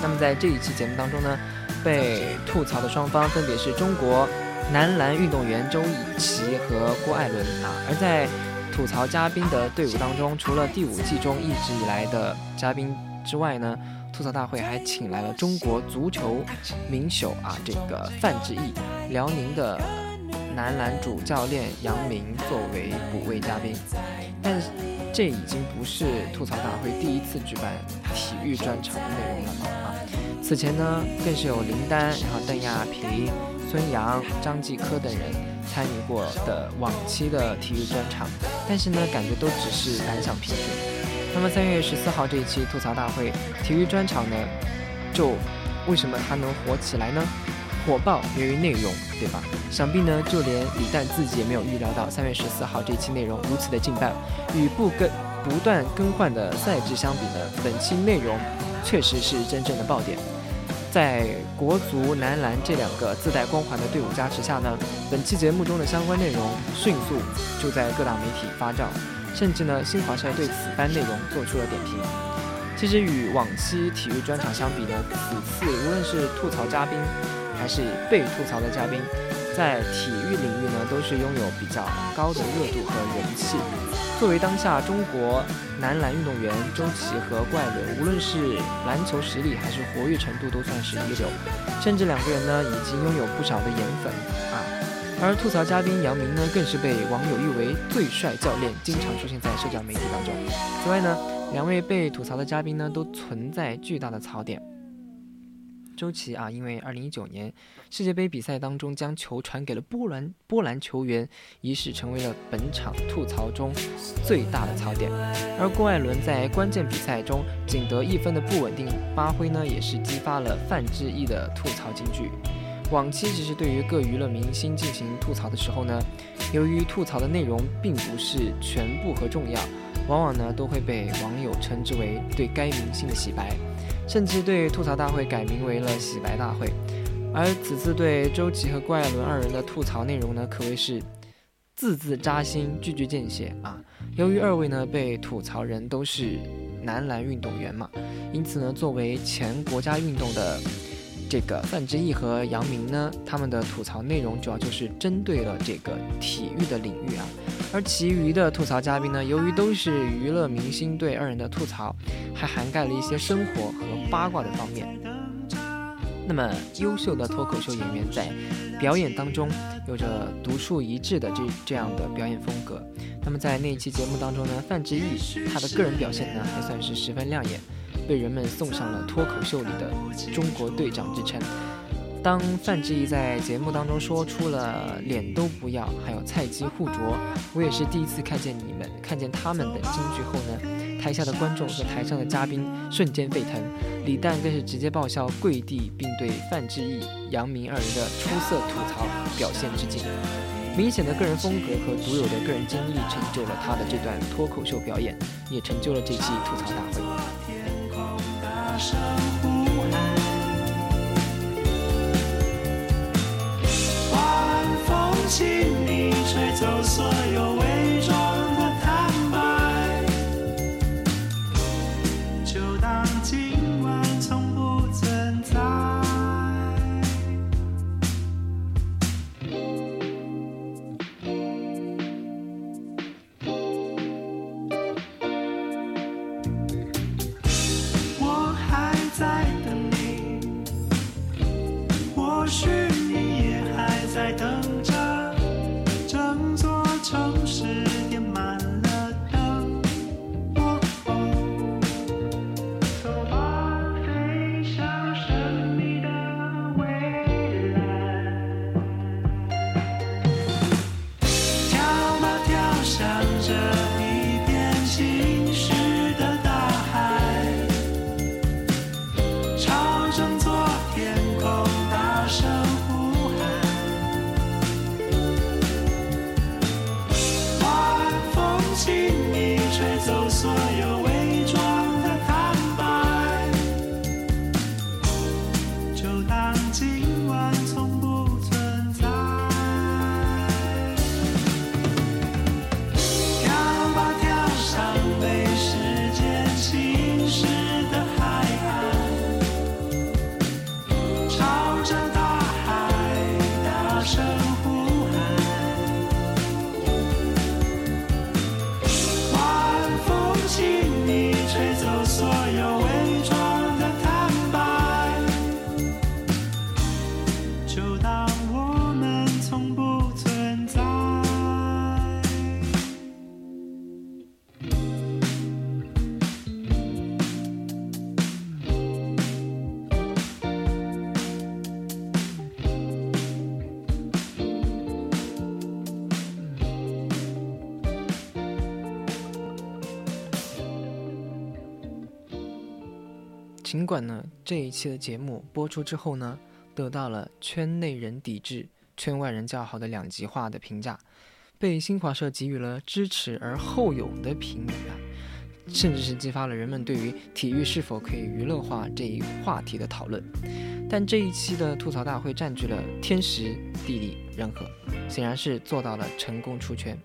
那么在这一期节目当中呢，被吐槽的双方分别是中国男篮运动员周以齐和郭艾伦啊。而在吐槽嘉宾的队伍当中，除了第五季中一直以来的嘉宾之外呢，吐槽大会还请来了中国足球名宿啊，这个范志毅，辽宁的男篮主教练杨明作为补位嘉宾。但是这已经不是吐槽大会第一次举办体育专场的内容了啊！此前呢，更是有林丹、然后邓亚萍、孙杨、张继科等人参与过的往期的体育专场，但是呢，感觉都只是单项平均。那么三月十四号这一期吐槽大会体育专场呢，就为什么它能火起来呢？火爆源于内容，对吧？想必呢，就连李诞自己也没有预料到，三月十四号这一期内容如此的劲爆，与不更不断更换的赛制相比呢，本期内容确实是真正的爆点。在国足、男篮这两个自带光环的队伍加持下呢，本期节目中的相关内容迅速就在各大媒体发酵，甚至呢，新华社对此番内容做出了点评。其实与往期体育专场相比呢，此次无论是吐槽嘉宾，还是被吐槽的嘉宾，在体育领域呢，都是拥有比较高的热度和人气。作为当下中国男篮运动员，周琦和怪伦，无论是篮球实力还是活跃程度，都算是一流。甚至两个人呢，已经拥有不少的颜粉啊。而吐槽嘉宾杨明呢，更是被网友誉为最帅教练，经常出现在社交媒体当中。此外呢，两位被吐槽的嘉宾呢，都存在巨大的槽点。周琦啊，因为2019年世界杯比赛当中将球传给了波兰波兰球员一事，成为了本场吐槽中最大的槽点。而郭艾伦在关键比赛中仅得一分的不稳定发挥呢，也是激发了范志毅的吐槽金句。往期其实对于各娱乐明星进行吐槽的时候呢，由于吐槽的内容并不是全部和重要，往往呢都会被网友称之为对该明星的洗白，甚至对吐槽大会改名为了洗白大会。而此次对周琦和郭艾伦二人的吐槽内容呢，可谓是字字扎心，句句见血啊！由于二位呢被吐槽人都是男篮运动员嘛，因此呢，作为前国家运动的这个范志毅和杨明呢，他们的吐槽内容主要就是针对了这个体育的领域啊。而其余的吐槽嘉宾呢，由于都是娱乐明星对二人的吐槽，还涵盖了一些生活和八卦的方面。那么，优秀的脱口秀演员在表演当中有着独树一帜的这这样的表演风格。那么在那一期节目当中呢，范志毅他的个人表现呢还算是十分亮眼，被人们送上了脱口秀里的中国队长之称。当范志毅在节目当中说出了“脸都不要”，还有“菜鸡互啄”，我也是第一次看见你们看见他们的金句后呢，台下的观众和台上的嘉宾瞬间沸腾，李诞更是直接爆笑跪地，并对范志毅、杨明二人的出色吐槽表现致敬。明显的个人风格和独有的个人经历，成就了他的这段脱口秀表演，也成就了这期吐槽大会。大声呼喊，晚风轻你吹走所有伪装。尽管呢这一期的节目播出之后呢，得到了圈内人抵制、圈外人叫好的两极化的评价，被新华社给予了支持而后勇的评语啊，甚至是激发了人们对于体育是否可以娱乐化这一话题的讨论。但这一期的吐槽大会占据了天时、地利、人和，显然是做到了成功出圈。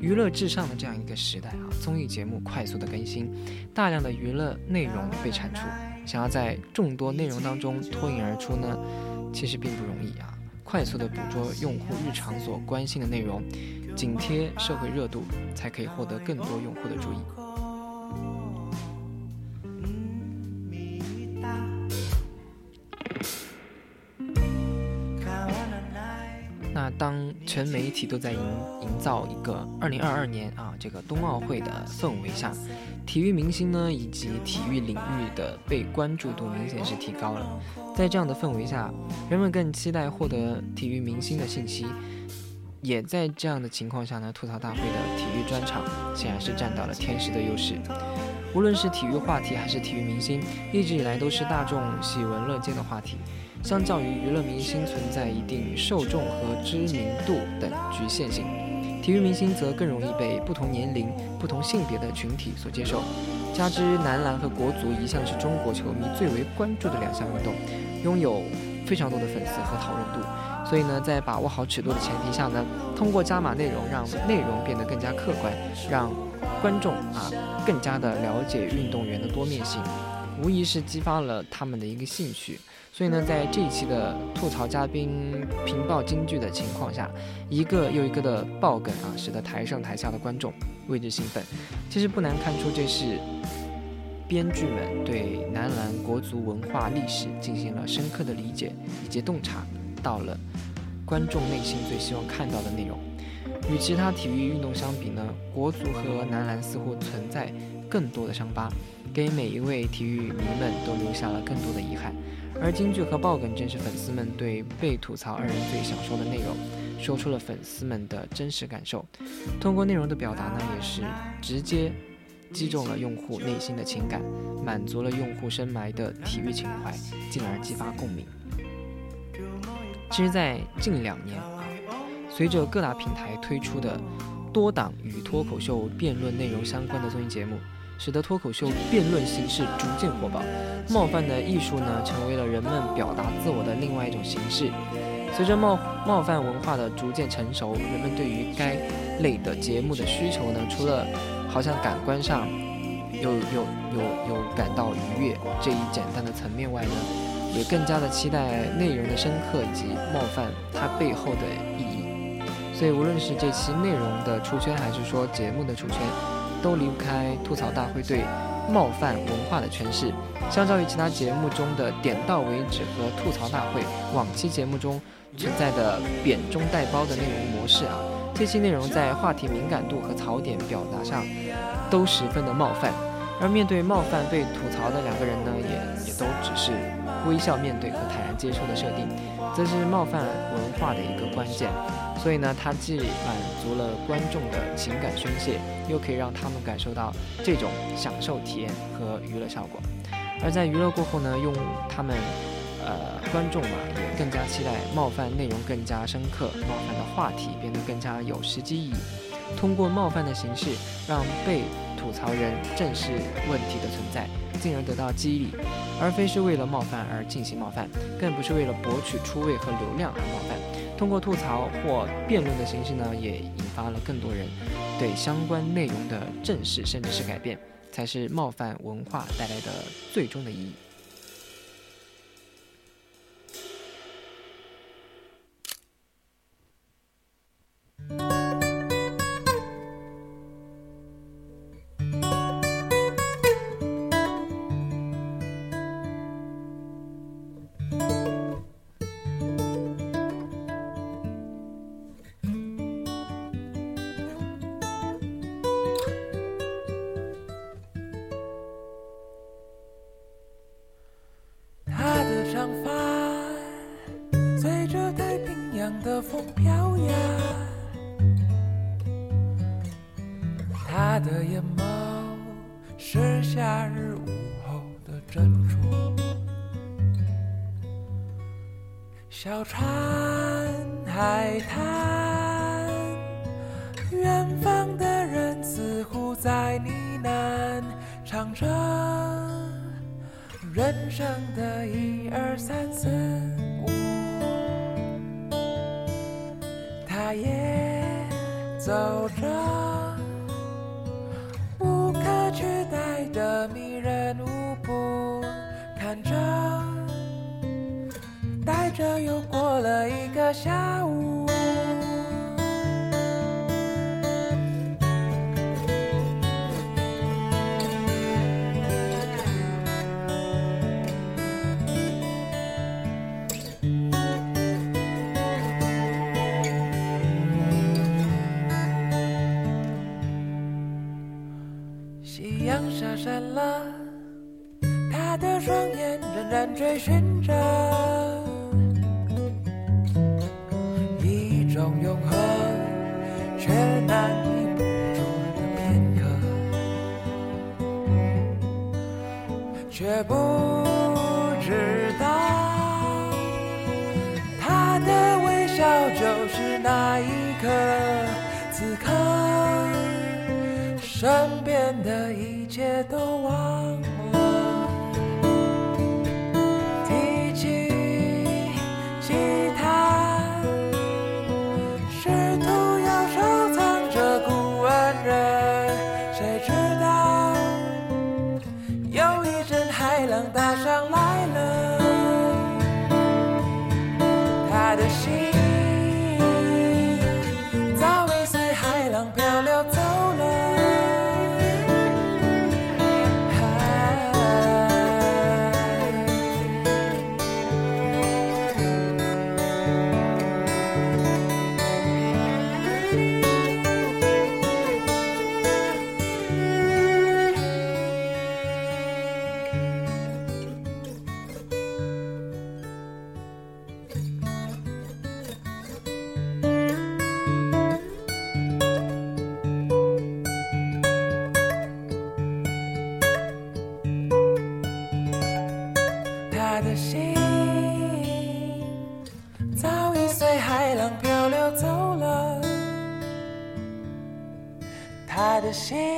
娱乐至上的这样一个时代啊，综艺节目快速的更新，大量的娱乐内容被产出，想要在众多内容当中脱颖而出呢，其实并不容易啊。快速的捕捉用户日常所关心的内容，紧贴社会热度，才可以获得更多用户的注意。当全媒体都在营营造一个2022年啊这个冬奥会的氛围下，体育明星呢以及体育领域的被关注度明显是提高了。在这样的氛围下，人们更期待获得体育明星的信息。也在这样的情况下呢，吐槽大会的体育专场显然是占到了天时的优势。无论是体育话题还是体育明星，一直以来都是大众喜闻乐见的话题。相较于娱乐明星存在一定受众和知名度等局限性，体育明星则更容易被不同年龄、不同性别的群体所接受。加之男篮和国足一向是中国球迷最为关注的两项运动，拥有非常多的粉丝和讨论度。所以呢，在把握好尺度的前提下呢，通过加码内容，让内容变得更加客观，让观众啊更加的了解运动员的多面性，无疑是激发了他们的一个兴趣。所以呢，在这一期的吐槽嘉宾评报金句的情况下，一个又一个的爆梗啊，使得台上台下的观众为之兴奋。其实不难看出，这是编剧们对男篮国足文化历史进行了深刻的理解以及洞察，到了观众内心最希望看到的内容。与其他体育运动相比呢，国足和男篮似乎存在更多的伤疤，给每一位体育迷们都留下了更多的遗憾。而京剧和爆梗正是粉丝们对被吐槽二人最想说的内容，说出了粉丝们的真实感受。通过内容的表达呢，也是直接击中了用户内心的情感，满足了用户深埋的体育情怀，进而激发共鸣。其实，在近两年啊，随着各大平台推出的多档与脱口秀辩论内容相关的综艺节目，使得脱口秀辩论形式逐渐火爆。冒犯的艺术呢，成为了人们表达自我的另外一种形式。随着冒冒犯文化的逐渐成熟，人们对于该类的节目的需求呢，除了好像感官上有有有有感到愉悦这一简单的层面外呢，也更加的期待内容的深刻以及冒犯它背后的意义。所以，无论是这期内容的出圈，还是说节目的出圈，都离不开吐槽大会对冒犯文化的诠释。相较于其他节目中的点到为止和吐槽大会，往期节目中存在的扁中带褒的内容模式啊，这期内容在话题敏感度和槽点表达上都十分的冒犯。而面对冒犯被吐槽的两个人呢，也也都只是微笑面对和坦然接受的设定，这是冒犯文化的一个关键。所以呢，它既满足了观众的情感宣泄，又可以让他们感受到这种享受体验和娱乐效果。而在娱乐过后呢，用他们，呃，观众嘛，也更加期待冒犯内容更加深刻，冒犯的话题变得更加有实际意义。通过冒犯的形式，让被吐槽人正视问题的存在，进而得到激励，而非是为了冒犯而进行冒犯，更不是为了博取出位和流量而冒犯。通过吐槽或辩论的形式呢，也引发了更多人对相关内容的正视，甚至是改变，才是冒犯文化带来的最终的意义。着又过了一个下午。夕阳下山了，他的双眼仍然追寻着不知道他的微笑就是那一刻此刻身边的一切都他的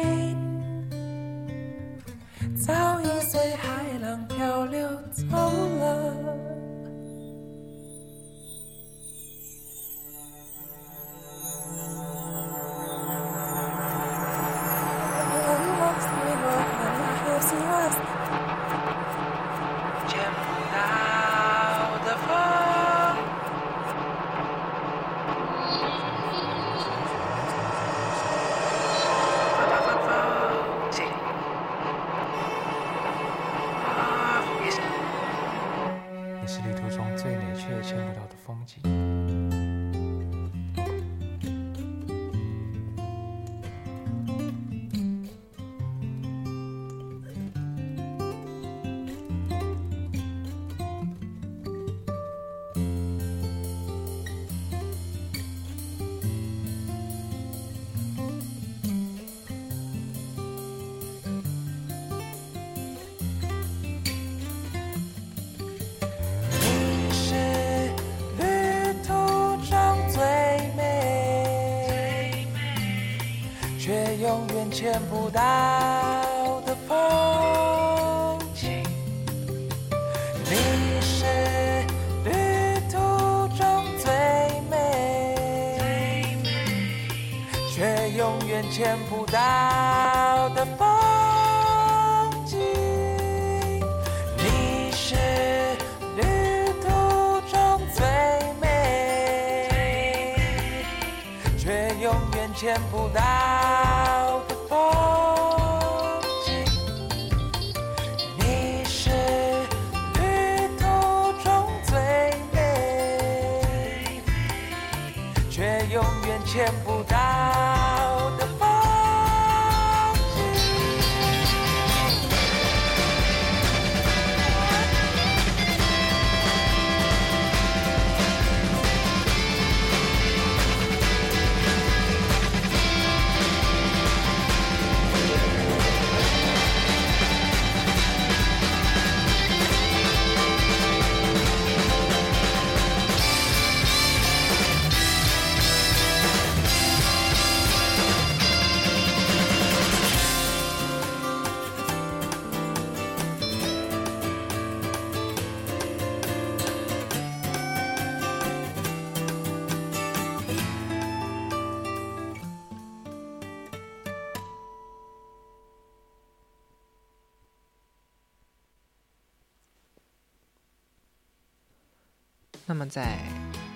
那么在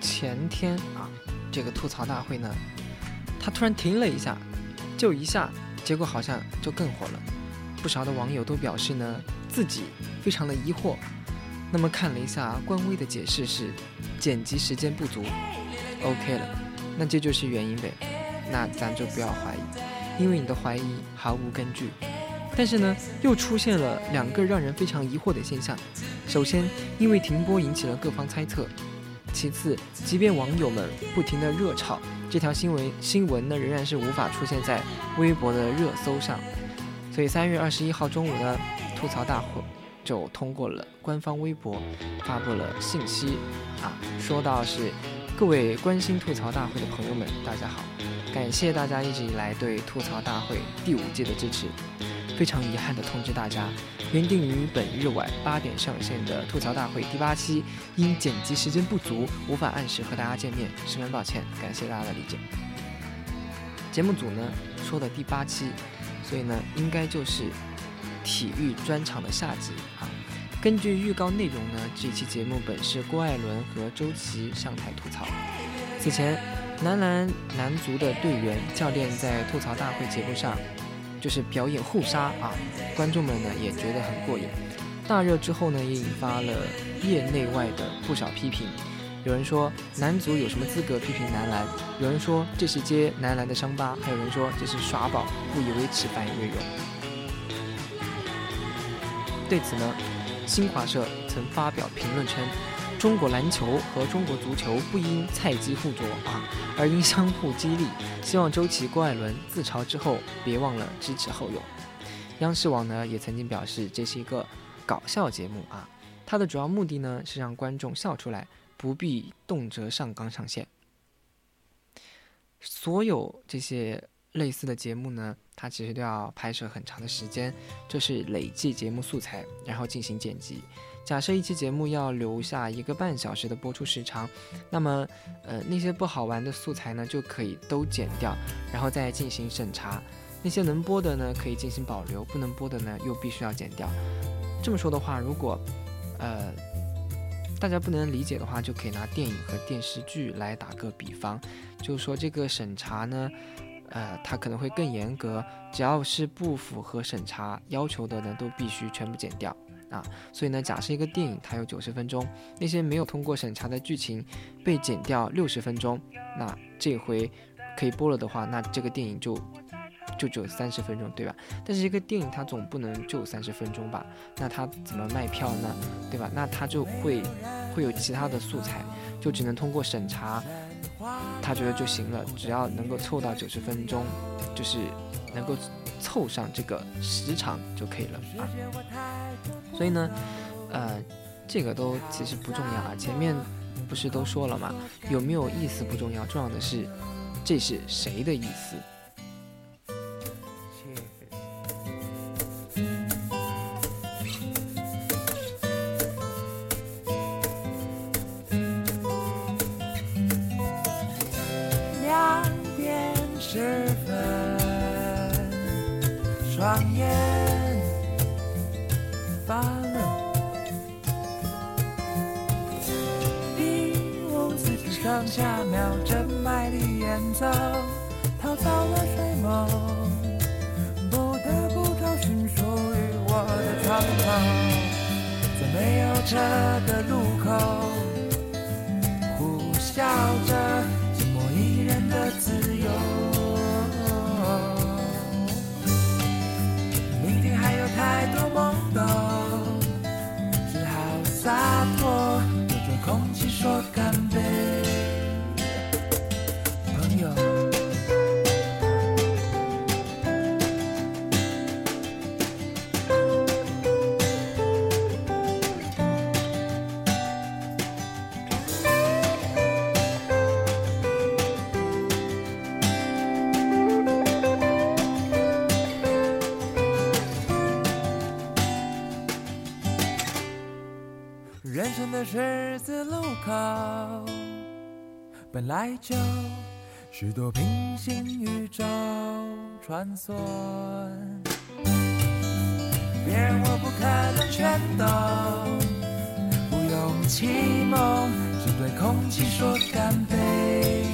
前天啊，这个吐槽大会呢，它突然停了一下，就一下，结果好像就更火了。不少的网友都表示呢，自己非常的疑惑。那么看了一下官微的解释是，剪辑时间不足，OK 了，那这就是原因呗。那咱就不要怀疑，因为你的怀疑毫无根据。但是呢，又出现了两个让人非常疑惑的现象。首先，因为停播引起了各方猜测；其次，即便网友们不停的热炒，这条新闻新闻呢，仍然是无法出现在微博的热搜上。所以三月二十一号中午呢，吐槽大会就通过了官方微博发布了信息，啊，说到是各位关心吐槽大会的朋友们，大家好，感谢大家一直以来对吐槽大会第五季的支持。非常遗憾地通知大家，原定于本日晚八点上线的吐槽大会第八期，因剪辑时间不足，无法按时和大家见面，十分抱歉，感谢大家的理解。节目组呢说的第八期，所以呢应该就是体育专场的下集啊。根据预告内容呢，这期节目本是郭艾伦和周琦上台吐槽。此前，男篮男足的队员教练在吐槽大会节目上。就是表演互杀啊，观众们呢也觉得很过瘾。大热之后呢，也引发了业内外的不少批评。有人说男足有什么资格批评男篮？有人说这是揭男篮的伤疤，还有人说这是耍宝，不以为耻反以为荣。对此呢，新华社曾发表评论称。中国篮球和中国足球不因菜鸡互啄啊，而应相互激励。希望周琦、郭艾伦自嘲之后，别忘了支持后勇。央视网呢也曾经表示，这是一个搞笑节目啊，它的主要目的呢是让观众笑出来，不必动辄上纲上线。所有这些类似的节目呢，它其实都要拍摄很长的时间，就是累计节目素材，然后进行剪辑。假设一期节目要留下一个半小时的播出时长，那么，呃，那些不好玩的素材呢，就可以都剪掉，然后再进行审查。那些能播的呢，可以进行保留；不能播的呢，又必须要剪掉。这么说的话，如果，呃，大家不能理解的话，就可以拿电影和电视剧来打个比方，就是说这个审查呢，呃，它可能会更严格，只要是不符合审查要求的呢，都必须全部剪掉。啊，所以呢，假设一个电影它有九十分钟，那些没有通过审查的剧情被剪掉六十分钟，那这回可以播了的话，那这个电影就就只有三十分钟，对吧？但是一个电影它总不能就三十分钟吧？那它怎么卖票呢？对吧？那它就会会有其他的素材，就只能通过审查，他觉得就行了，只要能够凑到九十分钟，就是能够。凑上这个时长就可以了啊，所以呢，呃，这个都其实不重要啊。前面不是都说了吗？有没有意思不重要，重要的是这是谁的意思。下秒针卖力演奏，逃走了睡梦，不得不找寻属于我的窗口，在没有车的路口，呼啸着寂寞一人的自由。明天还有太多懵懂，只好洒脱，对着空气说干杯。生的十字路口，本来就许多平行宇宙穿梭。别人我不可能全懂，不用启蒙，只对空气说干杯，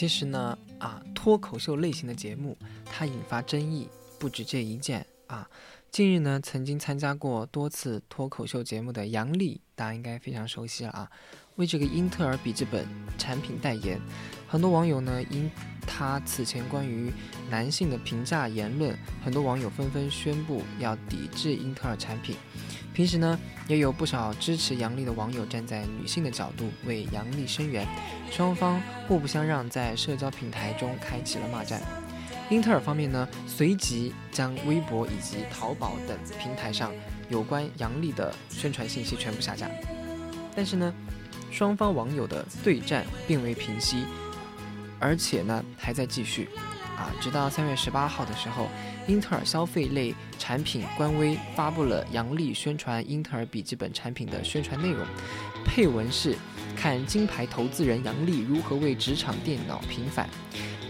其实呢，啊，脱口秀类型的节目，它引发争议不止这一件啊。近日呢，曾经参加过多次脱口秀节目的杨笠，大家应该非常熟悉了啊，为这个英特尔笔记本产品代言。很多网友呢，因他此前关于男性的评价言论，很多网友纷纷宣布要抵制英特尔产品。平时呢，也有不少支持杨笠的网友站在女性的角度为杨笠声援，双方互不相让，在社交平台中开启了骂战。英特尔方面呢，随即将微博以及淘宝等平台上有关杨笠的宣传信息全部下架。但是呢，双方网友的对战并未平息，而且呢还在继续。啊，直到三月十八号的时候，英特尔消费类产品官微发布了杨笠宣传英特尔笔记本产品的宣传内容，配文是“看金牌投资人杨笠如何为职场电脑平反”。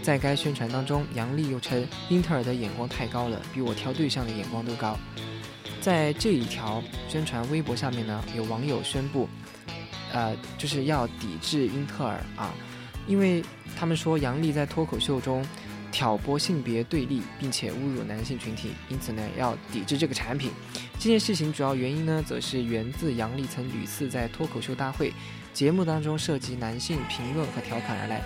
在该宣传当中，杨笠又称英特尔的眼光太高了，比我挑对象的眼光都高。在这一条宣传微博下面呢，有网友宣布，呃，就是要抵制英特尔啊，因为他们说杨笠在脱口秀中挑拨性别对立，并且侮辱男性群体，因此呢要抵制这个产品。这件事情主要原因呢，则是源自杨笠曾屡次在脱口秀大会节目当中涉及男性评论和调侃而来。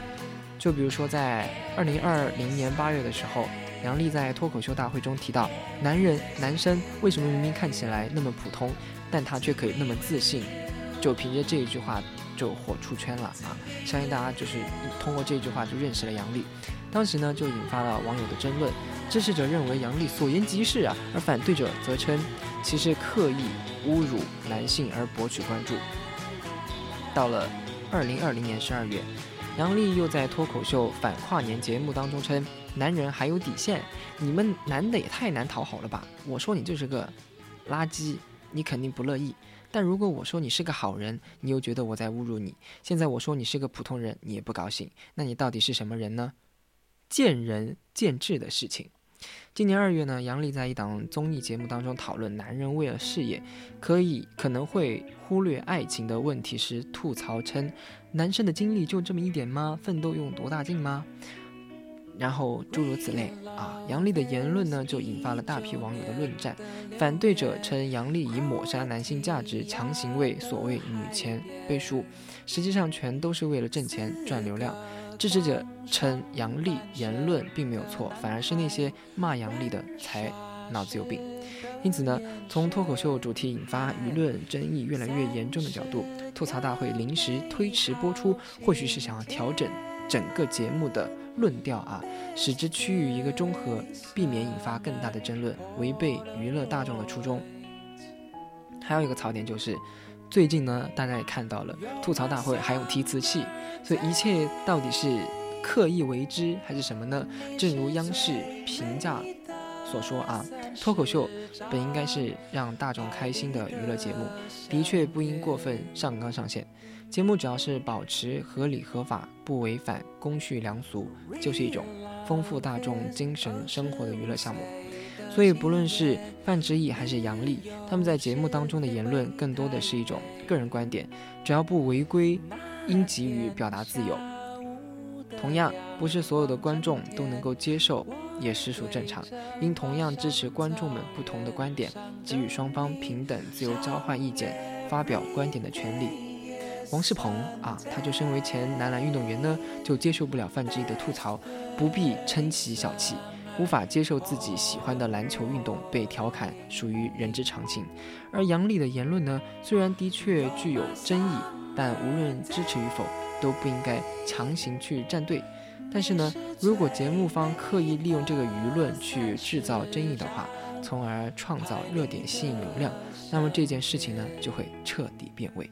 就比如说，在二零二零年八月的时候，杨笠在脱口秀大会中提到，男人、男生为什么明明看起来那么普通，但他却可以那么自信？就凭着这一句话就火出圈了啊！相信大家就是通过这句话就认识了杨笠。当时呢，就引发了网友的争论。支持者认为杨笠所言极是啊，而反对者则称其是刻意侮辱男性而博取关注。到了二零二零年十二月。杨笠又在脱口秀反跨年节目当中称：“男人还有底线，你们男的也太难讨好了吧？我说你就是个垃圾，你肯定不乐意；但如果我说你是个好人，你又觉得我在侮辱你。现在我说你是个普通人，你也不高兴，那你到底是什么人呢？见仁见智的事情。”今年二月呢，杨笠在一档综艺节目当中讨论男人为了事业可以可能会忽略爱情的问题时，吐槽称：“男生的精力就这么一点吗？奋斗用多大劲吗？”然后诸如此类啊，杨笠的言论呢就引发了大批网友的论战。反对者称杨笠以抹杀男性价值，强行为所谓女权背书，实际上全都是为了挣钱赚流量。支持者称杨笠言论并没有错，反而是那些骂杨笠的才脑子有病。因此呢，从脱口秀主题引发舆论争议越来越严重的角度，吐槽大会临时推迟播出，或许是想要调整整个节目的论调啊，使之趋于一个中和，避免引发更大的争论，违背娱乐大众的初衷。还有一个槽点就是。最近呢，大家也看到了吐槽大会还用提词器，所以一切到底是刻意为之还是什么呢？正如央视评价所说啊，脱口秀本应该是让大众开心的娱乐节目，的确不应过分上纲上线。节目只要是保持合理合法，不违反公序良俗，就是一种丰富大众精神生活的娱乐项目。所以，不论是范志毅还是杨笠，他们在节目当中的言论更多的是一种个人观点，只要不违规，应给予表达自由。同样，不是所有的观众都能够接受，也实属正常。应同样支持观众们不同的观点，给予双方平等、自由交换意见、发表观点的权利。王仕鹏啊，他就身为前男篮运动员呢，就接受不了范志毅的吐槽，不必称其小气。无法接受自己喜欢的篮球运动被调侃，属于人之常情。而杨笠的言论呢，虽然的确具有争议，但无论支持与否，都不应该强行去站队。但是呢，如果节目方刻意利用这个舆论去制造争议的话，从而创造热点吸引流量，那么这件事情呢，就会彻底变味。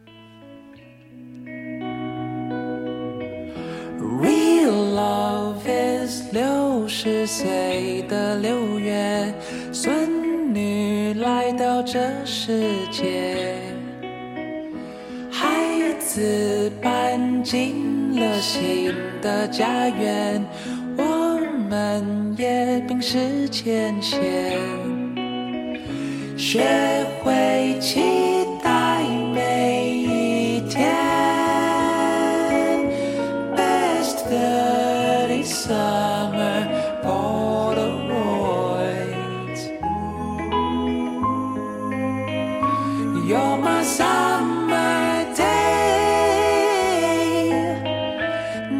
Love is 六十岁的六月，孙女来到这世界，孩子搬进了新的家园，我们也冰释前嫌，学会期待 summer day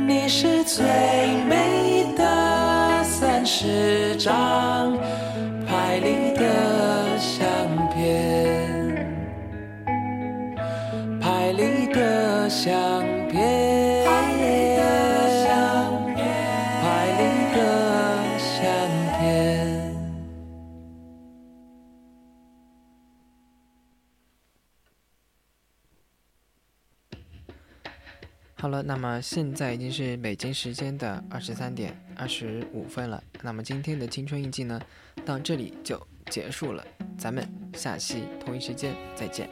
你是最美的三十张。好了，那么现在已经是北京时间的二十三点二十五分了。那么今天的青春印记呢，到这里就结束了。咱们下期同一时间再见。